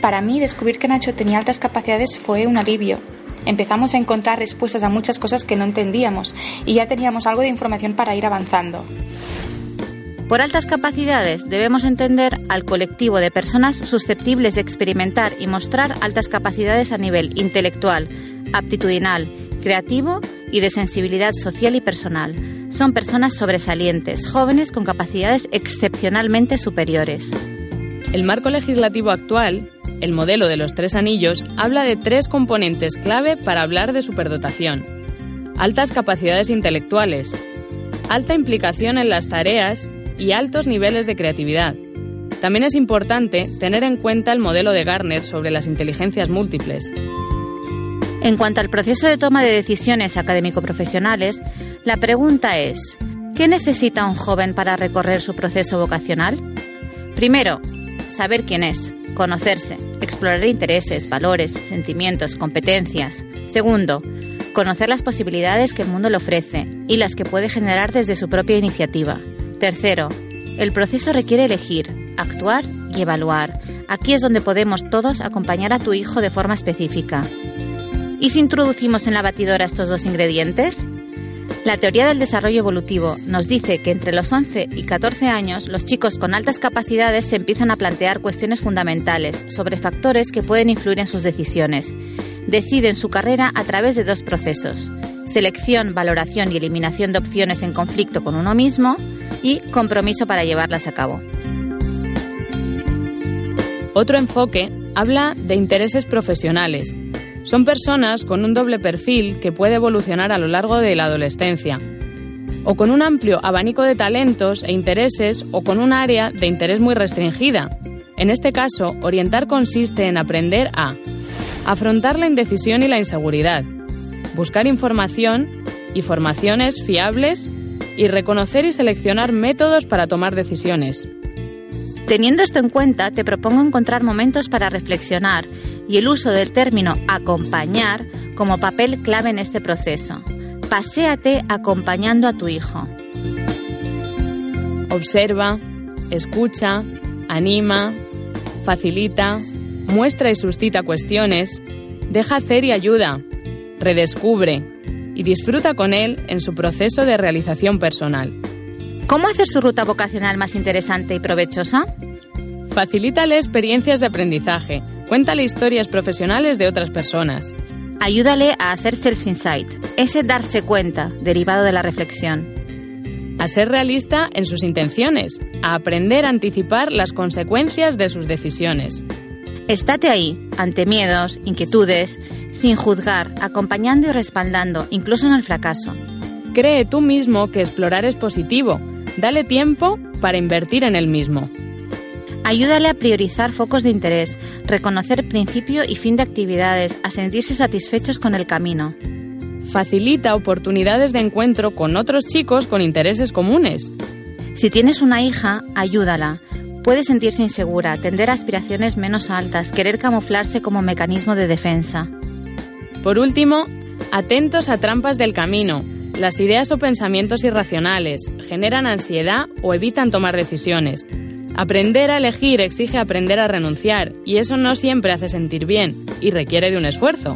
Para mí, descubrir que Nacho tenía altas capacidades fue un alivio. Empezamos a encontrar respuestas a muchas cosas que no entendíamos y ya teníamos algo de información para ir avanzando. Por altas capacidades debemos entender al colectivo de personas susceptibles de experimentar y mostrar altas capacidades a nivel intelectual, aptitudinal, creativo y de sensibilidad social y personal. Son personas sobresalientes, jóvenes con capacidades excepcionalmente superiores. El marco legislativo actual, el modelo de los tres anillos, habla de tres componentes clave para hablar de superdotación. Altas capacidades intelectuales, alta implicación en las tareas y altos niveles de creatividad. También es importante tener en cuenta el modelo de Garner sobre las inteligencias múltiples. En cuanto al proceso de toma de decisiones académico-profesionales, la pregunta es, ¿qué necesita un joven para recorrer su proceso vocacional? Primero, saber quién es, conocerse, explorar intereses, valores, sentimientos, competencias. Segundo, conocer las posibilidades que el mundo le ofrece y las que puede generar desde su propia iniciativa. Tercero, el proceso requiere elegir, actuar y evaluar. Aquí es donde podemos todos acompañar a tu hijo de forma específica. ¿Y si introducimos en la batidora estos dos ingredientes? La teoría del desarrollo evolutivo nos dice que entre los 11 y 14 años los chicos con altas capacidades se empiezan a plantear cuestiones fundamentales sobre factores que pueden influir en sus decisiones. Deciden su carrera a través de dos procesos. Selección, valoración y eliminación de opciones en conflicto con uno mismo y compromiso para llevarlas a cabo. Otro enfoque habla de intereses profesionales. Son personas con un doble perfil que puede evolucionar a lo largo de la adolescencia, o con un amplio abanico de talentos e intereses o con un área de interés muy restringida. En este caso, orientar consiste en aprender a afrontar la indecisión y la inseguridad, buscar información y formaciones fiables y reconocer y seleccionar métodos para tomar decisiones. Teniendo esto en cuenta, te propongo encontrar momentos para reflexionar y el uso del término acompañar como papel clave en este proceso. Paséate acompañando a tu hijo. Observa, escucha, anima, facilita, muestra y suscita cuestiones, deja hacer y ayuda, redescubre y disfruta con él en su proceso de realización personal. ¿Cómo hacer su ruta vocacional más interesante y provechosa? Facilítale experiencias de aprendizaje, cuéntale historias profesionales de otras personas. Ayúdale a hacer self-insight, ese darse cuenta derivado de la reflexión. A ser realista en sus intenciones, a aprender a anticipar las consecuencias de sus decisiones. Estate ahí, ante miedos, inquietudes, sin juzgar, acompañando y respaldando, incluso en el fracaso. Cree tú mismo que explorar es positivo. Dale tiempo para invertir en él mismo. Ayúdale a priorizar focos de interés, reconocer principio y fin de actividades, a sentirse satisfechos con el camino. Facilita oportunidades de encuentro con otros chicos con intereses comunes. Si tienes una hija, ayúdala. Puede sentirse insegura, tender a aspiraciones menos altas, querer camuflarse como mecanismo de defensa. Por último, atentos a trampas del camino. Las ideas o pensamientos irracionales generan ansiedad o evitan tomar decisiones. Aprender a elegir exige aprender a renunciar y eso no siempre hace sentir bien y requiere de un esfuerzo.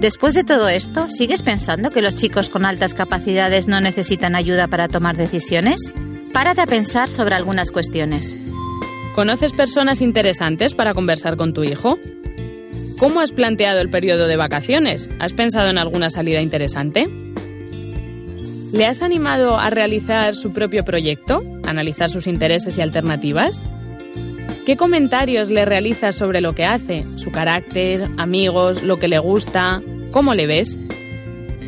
Después de todo esto, ¿sigues pensando que los chicos con altas capacidades no necesitan ayuda para tomar decisiones? Párate a pensar sobre algunas cuestiones. ¿Conoces personas interesantes para conversar con tu hijo? ¿Cómo has planteado el periodo de vacaciones? ¿Has pensado en alguna salida interesante? ¿Le has animado a realizar su propio proyecto? ¿Analizar sus intereses y alternativas? ¿Qué comentarios le realizas sobre lo que hace, su carácter, amigos, lo que le gusta? ¿Cómo le ves?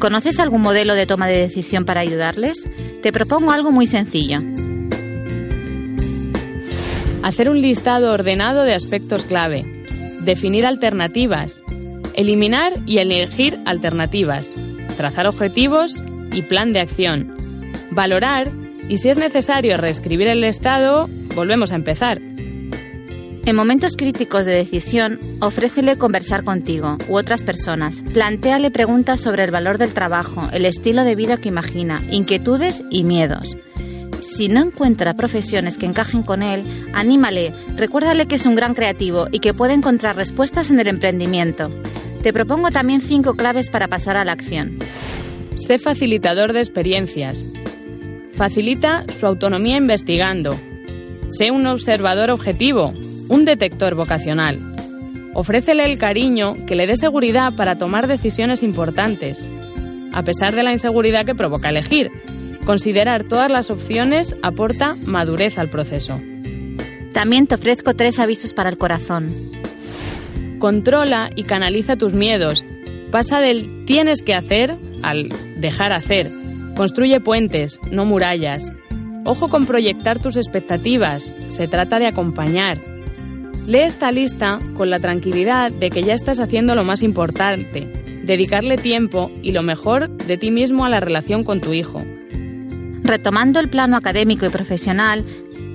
¿Conoces algún modelo de toma de decisión para ayudarles? Te propongo algo muy sencillo. Hacer un listado ordenado de aspectos clave. Definir alternativas. Eliminar y elegir alternativas. Trazar objetivos y plan de acción. Valorar y si es necesario reescribir el estado, volvemos a empezar. En momentos críticos de decisión, ofrécele conversar contigo u otras personas. Plantéale preguntas sobre el valor del trabajo, el estilo de vida que imagina, inquietudes y miedos. Si no encuentra profesiones que encajen con él, anímale, recuérdale que es un gran creativo y que puede encontrar respuestas en el emprendimiento. Te propongo también cinco claves para pasar a la acción. Sé facilitador de experiencias. Facilita su autonomía investigando. Sé un observador objetivo, un detector vocacional. Ofrécele el cariño que le dé seguridad para tomar decisiones importantes. A pesar de la inseguridad que provoca elegir, considerar todas las opciones aporta madurez al proceso. También te ofrezco tres avisos para el corazón. Controla y canaliza tus miedos. Pasa del tienes que hacer al dejar hacer. Construye puentes, no murallas. Ojo con proyectar tus expectativas. Se trata de acompañar, Lee esta lista con la tranquilidad de que ya estás haciendo lo más importante, dedicarle tiempo y lo mejor de ti mismo a la relación con tu hijo. Retomando el plano académico y profesional,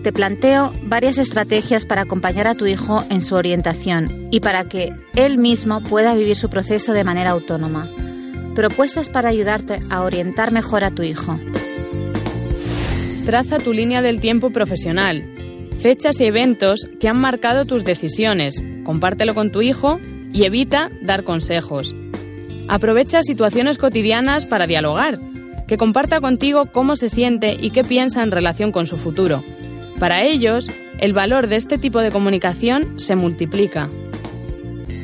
te planteo varias estrategias para acompañar a tu hijo en su orientación y para que él mismo pueda vivir su proceso de manera autónoma. Propuestas para ayudarte a orientar mejor a tu hijo. Traza tu línea del tiempo profesional, fechas y eventos que han marcado tus decisiones. Compártelo con tu hijo y evita dar consejos. Aprovecha situaciones cotidianas para dialogar, que comparta contigo cómo se siente y qué piensa en relación con su futuro. Para ellos, el valor de este tipo de comunicación se multiplica.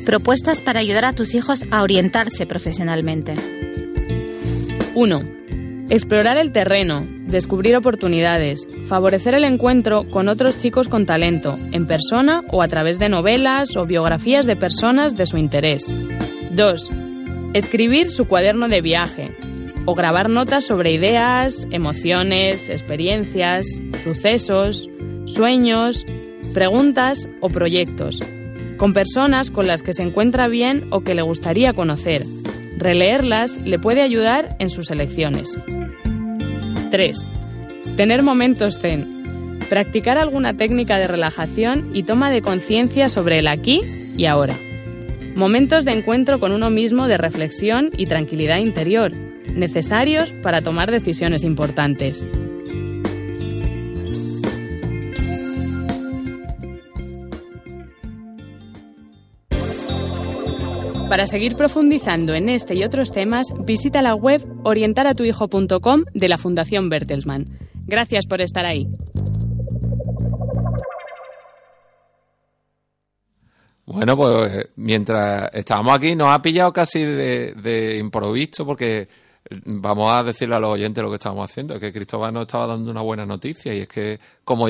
Propuestas para ayudar a tus hijos a orientarse profesionalmente. 1. Explorar el terreno, descubrir oportunidades, favorecer el encuentro con otros chicos con talento, en persona o a través de novelas o biografías de personas de su interés. 2. Escribir su cuaderno de viaje o grabar notas sobre ideas, emociones, experiencias, sucesos, sueños, preguntas o proyectos, con personas con las que se encuentra bien o que le gustaría conocer. Releerlas le puede ayudar en sus elecciones. 3. Tener momentos zen. Practicar alguna técnica de relajación y toma de conciencia sobre el aquí y ahora. Momentos de encuentro con uno mismo de reflexión y tranquilidad interior, necesarios para tomar decisiones importantes. Para seguir profundizando en este y otros temas, visita la web orientaratuhijo.com de la Fundación Bertelsmann. Gracias por estar ahí. Bueno, pues mientras estábamos aquí nos ha pillado casi de, improviso porque vamos a decirle a los oyentes lo que estábamos haciendo, que Cristóbal nos estaba dando una buena noticia y es que como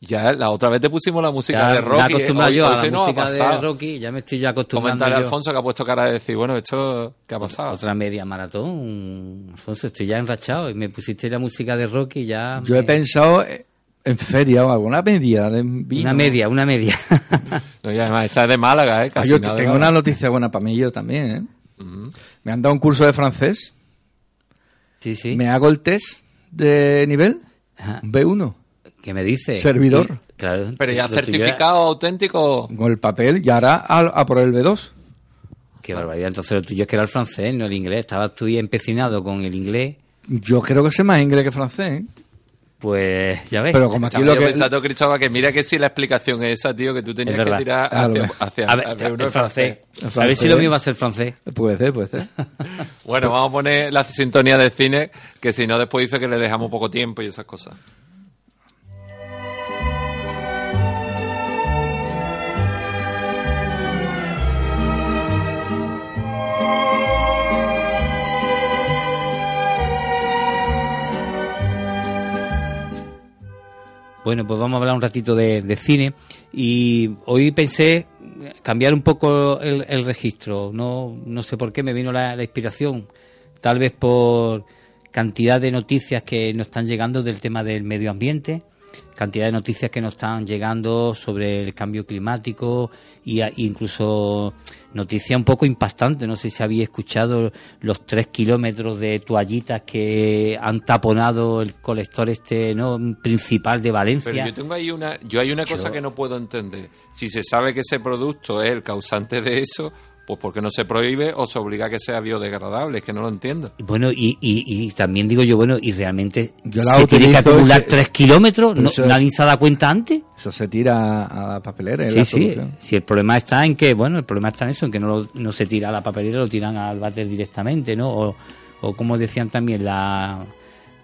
ya la otra vez te pusimos la música Ya de me Rocky. acostumbrado yo a hoy la ha música de. Rocky, ya me estoy ya acostumbrando Comentar a yo. Alfonso que ha puesto cara de decir, bueno, esto, ¿qué ha pasado? Otra media maratón. Alfonso, estoy ya enrachado y me pusiste la música de Rocky ya. Yo me- he pensado en feria o alguna media de vino. Una media, una media. (laughs) No, y además, esta es de Málaga, ¿eh? Ah, Casi yo nada de tengo una noticia buena para mí yo también, ¿eh? Me han dado un curso de francés. Sí, sí. Me hago el test de nivel Ajá. B1 ¿Qué me dice? Servidor. Y- claro. Pero ya tuyo certificado auténtico. con el papel y ahora a, a por el B2. era- Qué barbaridad. Entonces lo tuyo es que era el francés, no el inglés. Estabas tú empecinado con el inglés. Yo creo que sé más inglés que francés, ¿eh? Pues ya ves. Pero como aquí lo que... pensando, Cristóbal, que mira que si la explicación es esa, tío, que tú tenías que tirar hacia, A ver, hacia uno el francés. El A ver si lo mío va a ser francés. Puede ser, puede ser. Bueno, vamos a poner la sintonía de cine, que si no después dice que le dejamos poco tiempo y esas cosas. Bueno, pues vamos a hablar un ratito de, cine y hoy pensé cambiar un poco el, el registro. No, no sé por qué me vino la inspiración. Tal vez por cantidad de noticias que nos están llegando del tema del medio ambiente, cantidad de noticias que nos están llegando sobre el cambio climático y a- incluso noticias un poco impactantes. No sé si había escuchado los tres kilómetros de toallitas que han taponado el colector este no principal de Valencia. Pero yo tengo ahí una, yo hay una cosa Yo- que no puedo entender. Si se sabe que ese producto es el causante de eso, pues ¿por qué no se prohíbe o se obliga a que sea biodegradable? Es que no lo entiendo. Bueno, y, y, y también digo yo, bueno, y realmente Yo la se tiene que acumular tres kilómetros, ¿No- es- nadie se ha dado cuenta antes. Eso se tira a la papelera. Sí, la sí, si el problema está en que, bueno, el problema está en eso, en que no, lo- no se tira a la papelera, lo tiran al váter directamente, ¿no? O, o como decían también, la,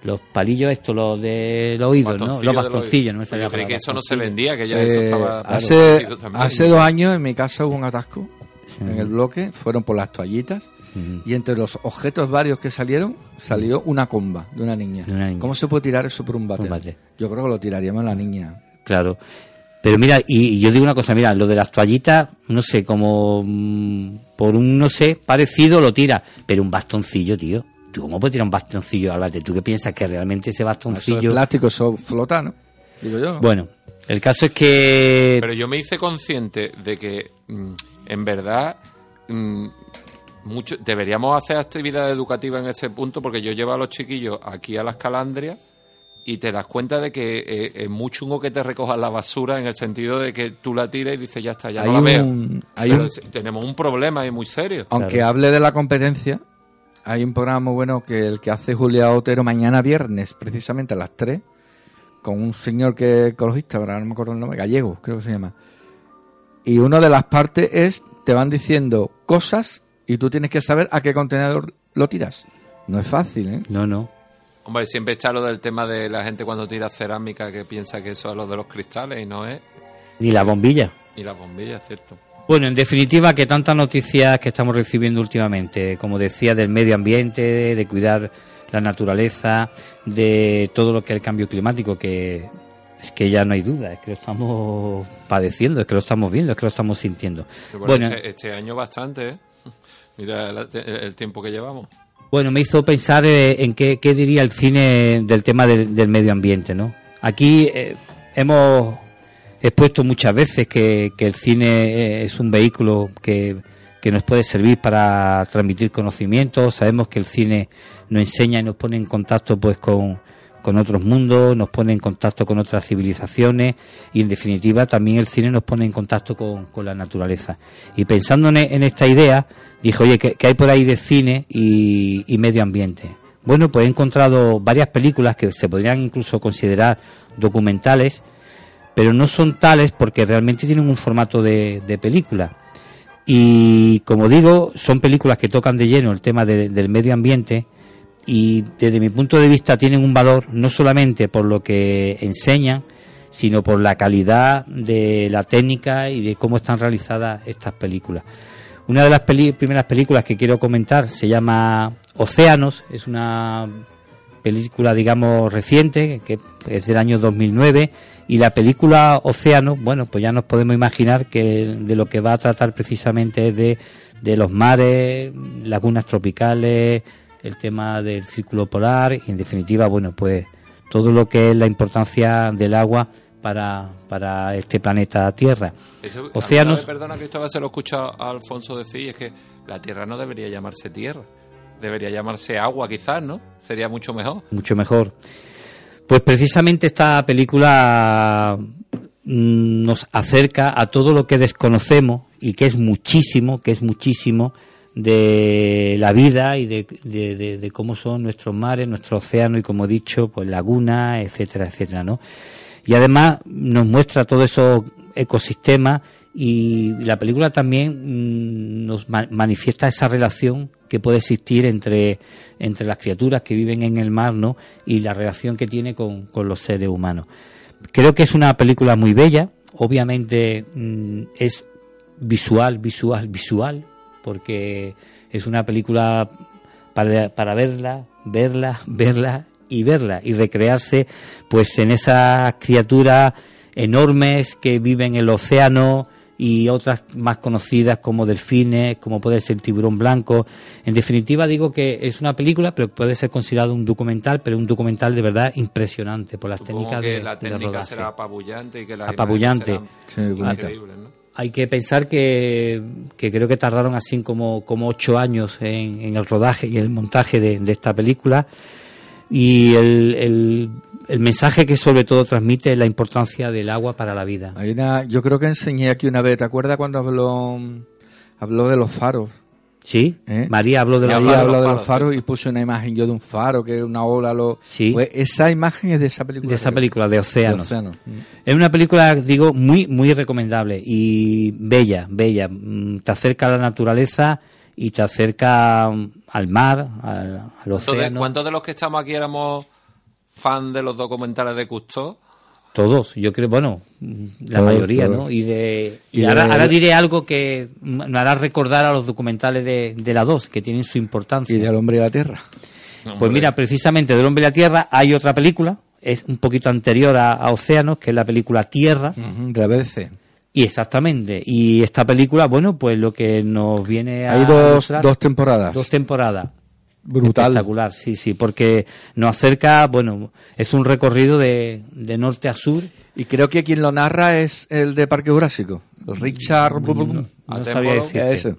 los palillos estos, los de los oídos, ¿no? Los bastoncillos, no me salía Yo la creí que eso no se vendía, que ya eso Eh, estaba hace, hace dos años en mi casa hubo un atasco Sí. en el bloque, fueron por las toallitas y entre los objetos varios que salieron salió una comba de una niña. De una niña. ¿Cómo se puede tirar eso por un bate? Un. Yo creo que lo tiraríamos a la niña. Claro. Pero mira, y, y yo digo una cosa, mira, lo de las toallitas, no sé, como mm, por un, no sé, parecido lo tira, pero un bastoncillo, tío. ¿Tú cómo puedes tirar un bastoncillo al váter? ¿Tú qué piensas que realmente ese Eso es bastoncillo... plástico, eso flota, ¿no? Digo yo. ¿no? Bueno, el caso es que... Pero yo me hice consciente de que, mm, en verdad, mm, mucho, deberíamos hacer actividad educativa en ese punto, porque yo llevo a los chiquillos aquí a las calandrias y te das cuenta de que eh, es muy chungo que te recojas la basura en el sentido de que tú la tiras y dices, ya está, ya Hay no la veo. un- hay Pero un- es- tenemos un problema ahí muy serio. Aunque Claro. hable de la competencia, hay un programa muy bueno que el que hace Julia Otero mañana viernes, precisamente a las 3, con un señor que es ecologista, ahora no me acuerdo el nombre, gallego, creo que se llama. Y una de las partes es, te van diciendo cosas y tú tienes que saber a qué contenedor lo tiras. No es fácil, ¿eh? No, no. Hombre, siempre está lo del tema de la gente cuando tira cerámica que piensa que eso es lo de los cristales y no es. Ni la bombilla. Y las bombillas, ¿cierto? Bueno, en definitiva, que tantas noticias que estamos recibiendo últimamente, como decía, del medio ambiente, de cuidar la naturaleza, de todo lo que es el cambio climático, que es que ya no hay duda, es que lo estamos padeciendo, es que lo estamos viendo, es que lo estamos sintiendo. Bueno, Bueno, este, este año bastante, ¿eh? (laughs) Mira el, el tiempo que llevamos. Bueno, me hizo pensar eh, en qué, qué diría el cine del tema del, del medio ambiente, ¿no? Aquí eh, hemos expuesto muchas veces que, que el cine es un vehículo que, que nos puede servir para transmitir conocimientos. Sabemos que el cine nos enseña y nos pone en contacto pues con, con otros mundos, nos pone en contacto con otras civilizaciones y en definitiva también el cine nos pone en contacto con, con la naturaleza. Y pensando en, en esta idea, dije, oye, ¿qué, hay por ahí de cine y, medio ambiente? Bueno, pues he encontrado varias películas que se podrían incluso considerar documentales, pero no son tales porque realmente tienen un formato de, de película. Y como digo, son películas que tocan de lleno el tema de- del medio ambiente y desde mi punto de vista tienen un valor no solamente por lo que enseñan, sino por la calidad de la técnica y de cómo están realizadas estas películas. Una de las peli- primeras películas que quiero comentar se llama Océanos, es una película, digamos, reciente, que es del año 2009, y la película Océanos, bueno, pues ya nos podemos imaginar que de lo que va a tratar precisamente es de, de los mares, lagunas tropicales, el tema del círculo polar, y en definitiva, bueno, pues todo lo que es la importancia del agua para, para este planeta Tierra. Eso, Océanos, perdona, Cristóbal, se lo he escuchado a Alfonso decir, es que la Tierra no debería llamarse Tierra. Debería llamarse agua, quizás, ¿no? Sería mucho mejor. mucho mejor. Pues precisamente esta película mm, nos acerca a todo lo que desconocemos y que es muchísimo, que es muchísimo de la vida y de, de- cómo son nuestros mares, nuestro océano y como he dicho, pues lagunas, etcétera, etcétera, ¿no? Y además nos muestra todos esos ecosistemas y la película también mm, nos ma- manifiesta esa relación que puede existir entre, entre las criaturas que viven en el mar ¿no? y la relación que tiene con, con los seres humanos. Creo que es una película muy bella, obviamente mm, es visual, visual, visual, porque es una película para, para verla, verla, (laughs) verla y verla y recrearse pues en esas criaturas enormes que viven en el océano y otras más conocidas como delfines, como puede ser tiburón blanco. En definitiva digo que es una película, pero puede ser considerado un documental, pero un documental de verdad impresionante por las Supongo técnicas que de, la de técnica rodaje será apabullante y que las apabullante. imágenes serán increíbles, ¿no? Hay que pensar que, creo que tardaron así como, como ocho años en, en el rodaje y el montaje de, esta película. Y el, el, mensaje que sobre todo transmite es la importancia del agua para la vida. Yo creo que enseñé aquí una vez, ¿te acuerdas cuando habló, habló de los faros? Sí, ¿Eh? María habló de los María habló de Los los faros y puse una imagen yo de un faro, que es una ola. Lo... Sí. Pues esa imagen es de esa película. de esa película de océanos. Océanos. Es una película, digo, muy muy recomendable y bella, bella. Mm, Te acerca a la naturaleza y te acerca mm, al mar, al, al ¿Cuántos de, océano. cuántos de los que estamos aquí éramos fan de los documentales de Cousteau? Todos, yo creo, bueno, la Todos, mayoría, todos. ¿no? Y, de, Y y ahora, de- ahora diré algo que me hará recordar a los documentales de, de la 2, que tienen su importancia. Y del hombre y la tierra. Pues mira, precisamente del hombre y la tierra hay otra película, es un poquito anterior a, a Océanos, que es la película Tierra. Ujú, de la BBC. Y exactamente. Y esta película, bueno, pues lo que nos viene a. Hay dos, mostrar- dos temporadas. Dos temporadas. Brutal. Espectacular, sí, sí, porque nos acerca, bueno, es un recorrido de, de norte a sur. Y creo que quien lo narra es el de Parque Jurásico. Richard. no decirte. Ese.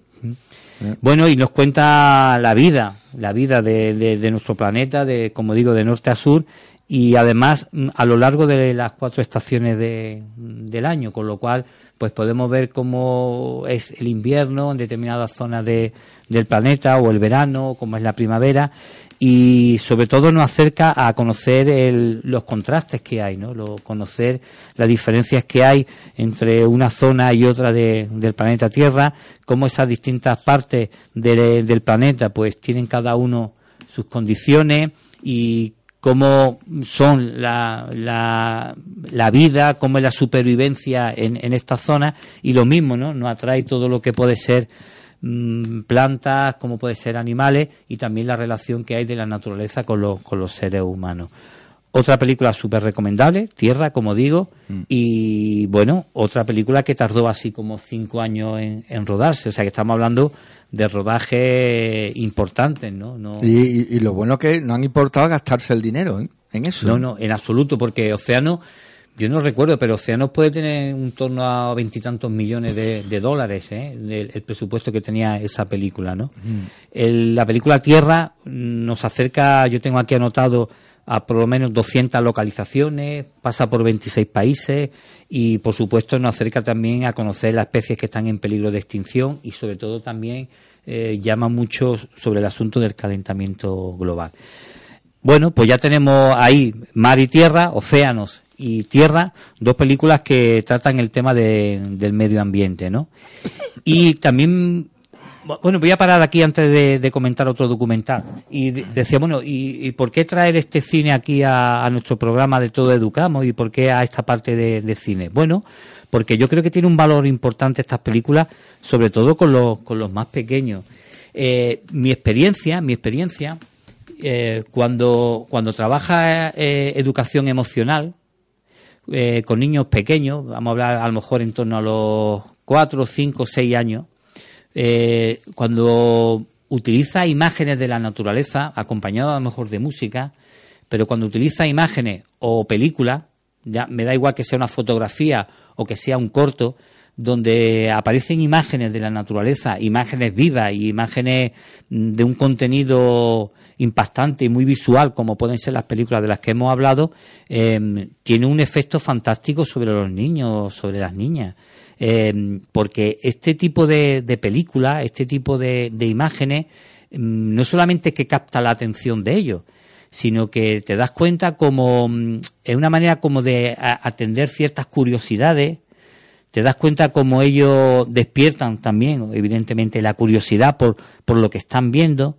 Bueno, y nos cuenta la vida, la vida de, de- de nuestro planeta, de, como digo, de norte a sur, y además mm, a lo largo de las cuatro estaciones de- del año, con lo cual, pues podemos ver cómo es el invierno en determinadas zonas de- del planeta, o el verano, cómo es la primavera, y sobre todo nos acerca a conocer el- los contrastes que hay, ¿no? Lo- conocer las diferencias que hay entre una zona y otra de- del planeta Tierra, cómo esas distintas partes de- del planeta pues tienen cada uno sus condiciones y cómo son la, la, la vida, cómo es la supervivencia en, en esta zona y lo mismo, ¿no? Nos atrae todo lo que puede ser mm, plantas, como puede ser animales y también la relación que hay de la naturaleza con, los con los seres humanos. Otra película súper recomendable, Tierra, como digo, y bueno, otra película que tardó así como cinco años en, en rodarse, o sea que estamos hablando de rodaje importantes, ¿no? no Y, y- y lo bueno que no han importado gastarse el dinero ¿eh? en eso. no, no, en absoluto, porque Océano, yo no recuerdo, pero Océano puede tener un torno a veintitantos millones de, de dólares, ¿eh? del- el presupuesto que tenía esa película, ¿no? El- la película Tierra nos acerca, yo tengo aquí anotado a por lo menos 200 localizaciones, pasa por 26 países y, por supuesto, nos acerca también a conocer las especies que están en peligro de extinción y, sobre todo, también eh, llama mucho sobre el asunto del calentamiento global. Bueno, pues ya tenemos ahí mar y tierra, océanos y tierra, dos películas que tratan el tema de- del medio ambiente, ¿no? Y también bueno, voy a parar aquí antes de, comentar otro documental. Y de- decía, bueno, ¿y, por qué traer este cine aquí a, nuestro programa de Todo Educamos y por qué a esta parte de, cine? Bueno, porque yo creo que tiene un valor importante estas películas, sobre todo con los, con los más pequeños. Eh, mi experiencia, mi experiencia, eh, cuando, cuando trabaja eh, educación emocional, con niños pequeños, vamos a hablar a lo mejor en torno a los 4, 5, 6 años, eh, cuando utiliza imágenes de la naturaleza, acompañado a lo mejor de música, pero cuando utiliza imágenes o películas, ya me da igual que sea una fotografía o que sea un corto, donde aparecen imágenes de la naturaleza, imágenes vivas y imágenes mm, de un contenido impactante y muy visual, como pueden ser las películas de las que hemos hablado, eh, tiene un efecto fantástico sobre los niños, sobre las niñas. Eh, porque este tipo de, de películas, este tipo de, de imágenes, mm, no solamente que capta la atención de ellos, sino que te das cuenta como mm, es una manera como de atender ciertas curiosidades, te das cuenta como ellos despiertan también, evidentemente, la curiosidad por, por lo que están viendo.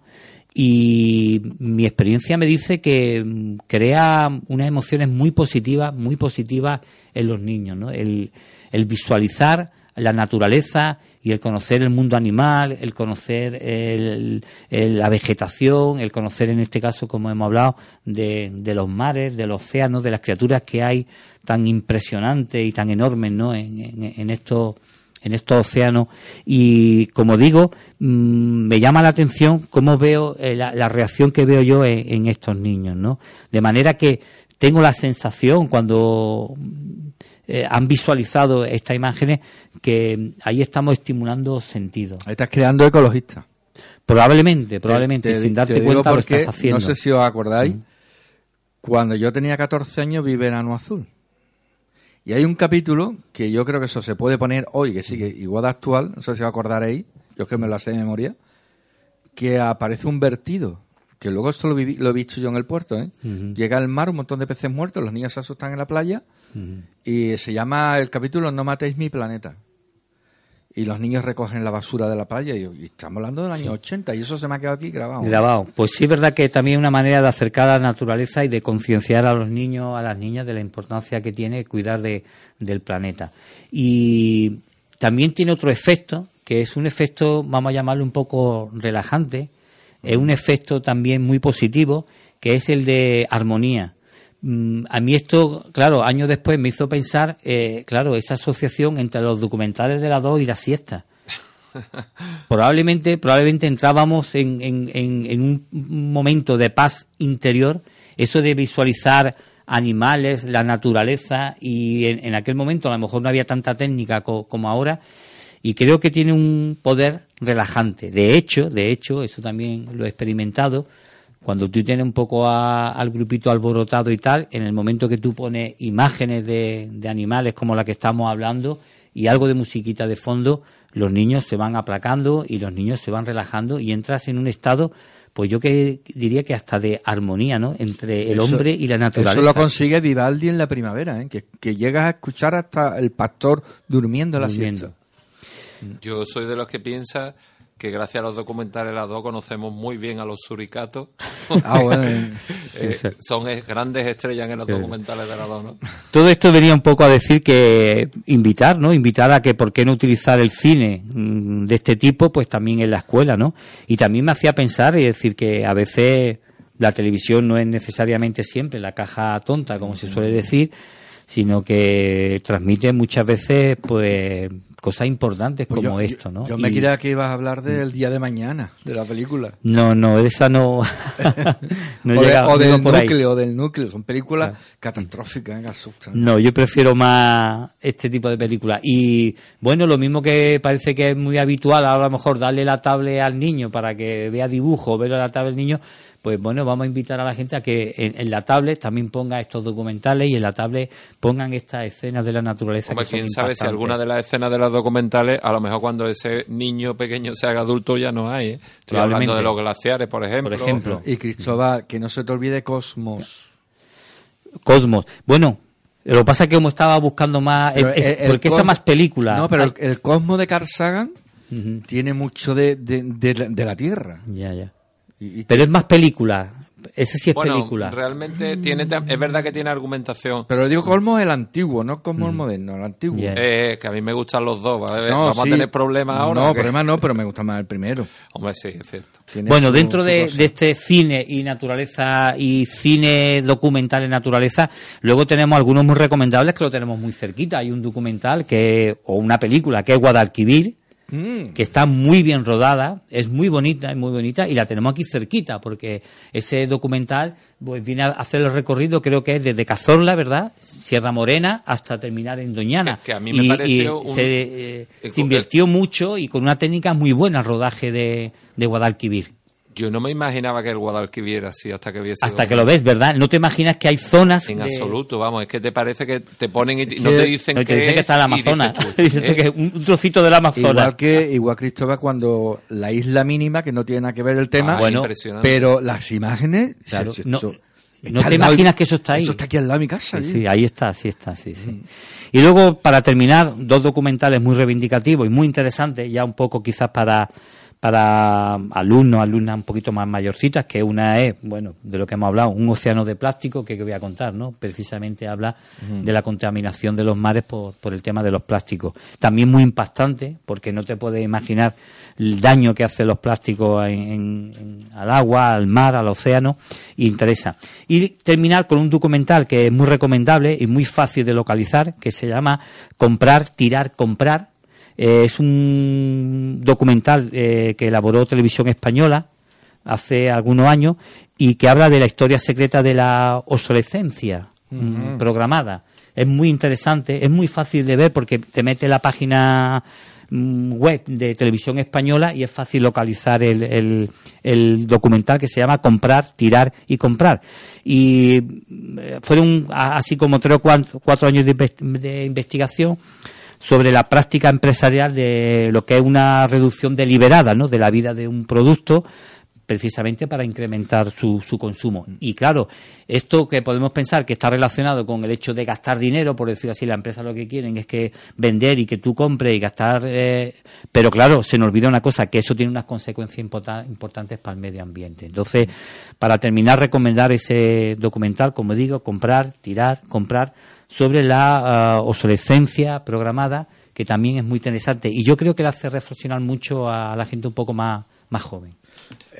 Y mi experiencia me dice que crea unas emociones muy positivas, muy positivas en los niños, ¿no? El, el visualizar la naturaleza y el conocer el mundo animal, el conocer el- la vegetación, el conocer en este caso, como hemos hablado, de, los mares, de los océanos, de las criaturas que hay tan impresionantes y tan enormes ¿no? en, en- estos en océanos y como digo mm, me llama la atención cómo veo eh, la, la reacción que veo yo en, en estos niños no de manera que tengo la sensación cuando eh, han visualizado estas imágenes que ahí estamos estimulando sentidos. Ahí estás creando ecologistas. Probablemente, probablemente, Te- te- sin darte te cuenta lo estás haciendo. No sé si os acordáis, cuando yo tenía 14 años vi Verano Azul. Y hay un capítulo que yo creo que eso se puede poner hoy, que sigue igual de actual, no sé si os acordaréis, yo es que me lo sé de memoria, que aparece un vertido, que luego esto lo, viví- lo he visto yo en el puerto, ¿eh? Llega al mar, un montón de peces muertos, los niños se asustan en la playa, Y se llama el capítulo No matéis mi planeta. Y los niños recogen la basura de la playa y, y estamos hablando del año 80 y eso se me ha quedado aquí grabado. Grabado. Pues sí es verdad que también es una manera de acercar a la naturaleza y de concienciar a los niños, a las niñas de la importancia que tiene cuidar de, del planeta. Y también tiene otro efecto, que es un efecto, vamos a llamarlo un poco relajante, es un efecto también muy positivo, que es el de armonía. Mm, A mí esto, claro, años después me hizo pensar, eh, claro, esa asociación entre los documentales de la 2 y la siesta. (laughs) Probablemente probablemente entrábamos en, en- en- en un momento de paz interior eso de visualizar animales la naturaleza y en, en aquel momento a lo mejor no había tanta técnica co- como ahora y creo que tiene un poder relajante. De hecho de hecho eso también lo he experimentado cuando tú tienes un poco a- al grupito alborotado y tal, en el momento que tú pones imágenes de, de animales como la que estamos hablando y algo de musiquita de fondo, los niños se van aplacando y los niños se van relajando y entras en un estado, pues yo que diría que hasta de armonía, ¿no? Entre el Eso- hombre y la naturaleza. Eso lo consigue Vivaldi en la primavera, ¿eh? que, que llegas a escuchar hasta el pastor durmiendo la Durmiendo. siesta. Yo soy de los que piensa que gracias a los documentales de las dos conocemos muy bien a los suricatos. Ah, bueno, (laughs) eh. Sí, sí. son grandes estrellas en los Sí. documentales de las dos, ¿no? Todo esto venía un poco a decir que invitar, ¿no? Invitar a que por qué no utilizar el cine mm, de este tipo, pues también en la escuela, ¿no? Y también me hacía pensar y decir que a veces la televisión no es necesariamente siempre la caja tonta, como se suele decir, sino que transmite muchas veces, pues, cosas importantes Pues como yo- esto, ¿no? Yo me Y- creía que ibas a hablar del día de mañana, de la película. No, no, esa no. (laughs) no o, de- o del por ahí. núcleo, del núcleo. Son películas catastróficas, ¿eh? asustan. No, yo prefiero más este tipo de películas. Y bueno, lo mismo que parece que es muy habitual, ahora a lo mejor darle la tablet al niño para que vea dibujo, ver la tablet al niño, pues bueno, vamos a invitar a la gente a que en, en la tablet también ponga estos documentales y en la tablet pongan estas escenas de la naturaleza. Hombre, que son quién sabe si alguna de las escenas de los documentales, a lo mejor cuando ese niño pequeño se haga adulto ya no hay. ¿eh? Estoy hablando de los glaciares, por ejemplo. Y Cristóbal, que no se te olvide Cosmos. Cosmos. Bueno, lo que pasa es que como estaba buscando más, Pero es- el- el porque esa Cos- más película. No, pero el, el Cosmos de Carl Sagan tiene mucho de, de, de la- de la Tierra. Ya, ya. Y- y- Pero es más película. Ese sí es bueno, película. realmente tiene, es verdad que tiene argumentación. Pero digo Cosmos el antiguo, no Cosmos el moderno, el antiguo. Eh, que a mí me gustan los dos. ¿vale? No, Vamos sí. a tener problemas ahora. No, problemas no, pero me gusta más el primero. Hombre, sí, es cierto. Tiene Bueno, su- dentro su de, de este cine y naturaleza y cine documental en naturaleza, luego tenemos algunos muy recomendables que lo tenemos muy cerquita. Hay un documental que o una película que es Guadalquivir, Mm. que está muy bien rodada, es muy bonita, es muy bonita y la tenemos aquí cerquita porque ese documental pues, viene a hacer el recorrido, creo que es desde Cazorla, ¿verdad? Sierra Morena hasta terminar en Doñana. Es que a mí me y, pareció y un- se, eh, se invirtió mucho y con una técnica muy buena el rodaje de, de Guadalquivir. Yo no me imaginaba que el Guadalquivir era así hasta que viese. Hasta que lo ves, ¿verdad? No te imaginas que hay zonas. En de- absoluto, vamos, es que te parece que te ponen y te- Es no que- te dicen no, te que dicen que es, está el Amazonas. dices tú, (laughs) ¿eh? que un un trocito del Amazonas. Igual que, igual Cristóbal cuando la isla mínima, que no tiene nada que ver el tema, Ah, bueno, impresionante. pero las imágenes, Claro, se- se- no- eso- no te lado- imaginas que eso está ahí. Eso está aquí al lado de mi casa. Sí, ahí está, sí está, sí, sí. Y luego, para terminar, dos documentales muy reivindicativos y muy interesantes, ya un poco quizás para, para alumnos, alumnas un poquito más mayorcitas, que una es, bueno, de lo que hemos hablado, un océano de plástico, que, que voy a contar, ¿no? Precisamente habla de la contaminación de los mares por, por el tema de los plásticos. También muy impactante, porque no te puedes imaginar el daño que hacen los plásticos en- al agua, al mar, al océano, y interesa. Y terminar con un documental que es muy recomendable y muy fácil de localizar, que se llama Comprar, Tirar, Comprar. Eh, es un documental eh, que elaboró Televisión Española hace algunos años y que habla de la historia secreta de la obsolescencia mm, programada. Es muy interesante, es muy fácil de ver porque te mete la página mm, web de Televisión Española y es fácil localizar el, el- el documental que se llama Comprar, Tirar y Comprar. Y eh, fueron así como tres o cuatro, años de investigación sobre la práctica empresarial de lo que es una reducción deliberada ¿no? de la vida de un producto precisamente para incrementar su, su consumo. Y claro, esto que podemos pensar que está relacionado con el hecho de gastar dinero, por decirlo así, la empresa lo que quieren es que vender y que tú compres y gastar, eh, pero claro, se nos olvida una cosa, que eso tiene unas consecuencias importa- importantes para el medio ambiente. Entonces, para terminar, recomendar ese documental, como digo, comprar, tirar, comprar, sobre la ah, obsolescencia programada, que también es muy interesante. Y yo creo que le hace reflexionar mucho a la gente un poco más, más joven.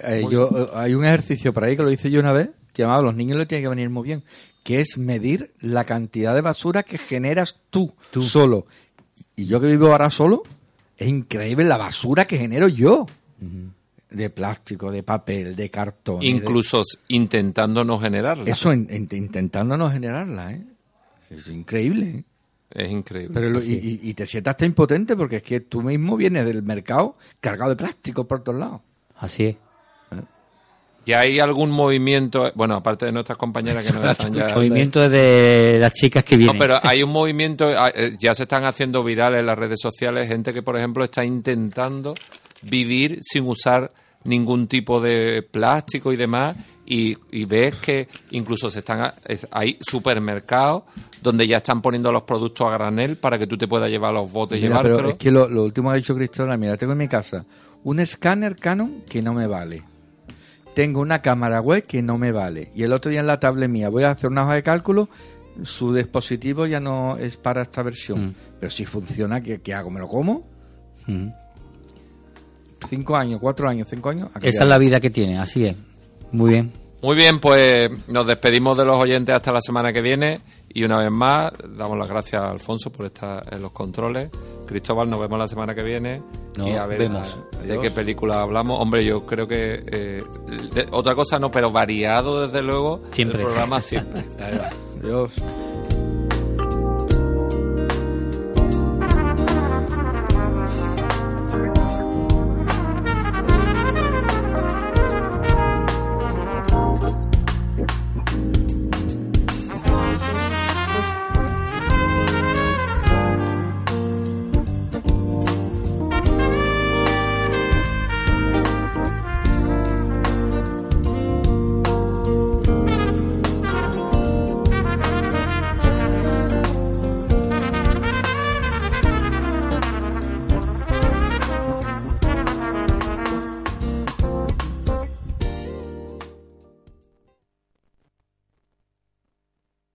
Eh, yo, eh, hay un ejercicio por ahí que lo hice yo una vez, que llamado Los niños le tiene que venir muy bien, que es medir la cantidad de basura que generas tú, solo. Y yo que vivo ahora solo, es increíble la basura que genero yo. De plástico, de papel, de cartón. y de- Incluso intentando no generarla. Eso, in- in- intentando no generarla, ¿eh? Es increíble, ¿eh? Es increíble. Pero lo- sí, y, y- y te sientas hasta impotente porque es que tú mismo vienes del mercado cargado de plástico por todos lados. Así es. ¿Y hay algún movimiento, bueno, aparte de nuestras compañeras que nos están ya... El movimiento de las chicas que vienen. No, pero hay un movimiento, eh, ya se están haciendo virales en las redes sociales, gente que, por ejemplo, está intentando vivir sin usar ningún tipo de plástico y demás, y, y ves que incluso se están, a- es- hay supermercados donde ya están poniendo los productos a granel para que tú te puedas llevar los botes y pero es que lo, lo último que ha dicho Cristóbal, mira, tengo en mi casa un escáner Canon que no me vale. Tengo una cámara web que no me vale. Y el otro día en la tablet mía voy a hacer una hoja de cálculo, su dispositivo ya no es para esta versión. Mm. Pero si funciona, ¿qué, qué hago? ¿Me lo como? Mm. Cinco años, cuatro años, cinco años. Esa es la vida que tiene, así es. Muy bien. Muy bien, pues nos despedimos de los oyentes hasta la semana que viene y una vez más damos las gracias a Alfonso por estar en los controles. Cristóbal, nos vemos la semana que viene y a ver vemos. a- de qué película hablamos. Hombre, yo creo que eh, de- otra cosa no, pero variado desde luego Siempre. el programa siempre. (laughs) Adiós.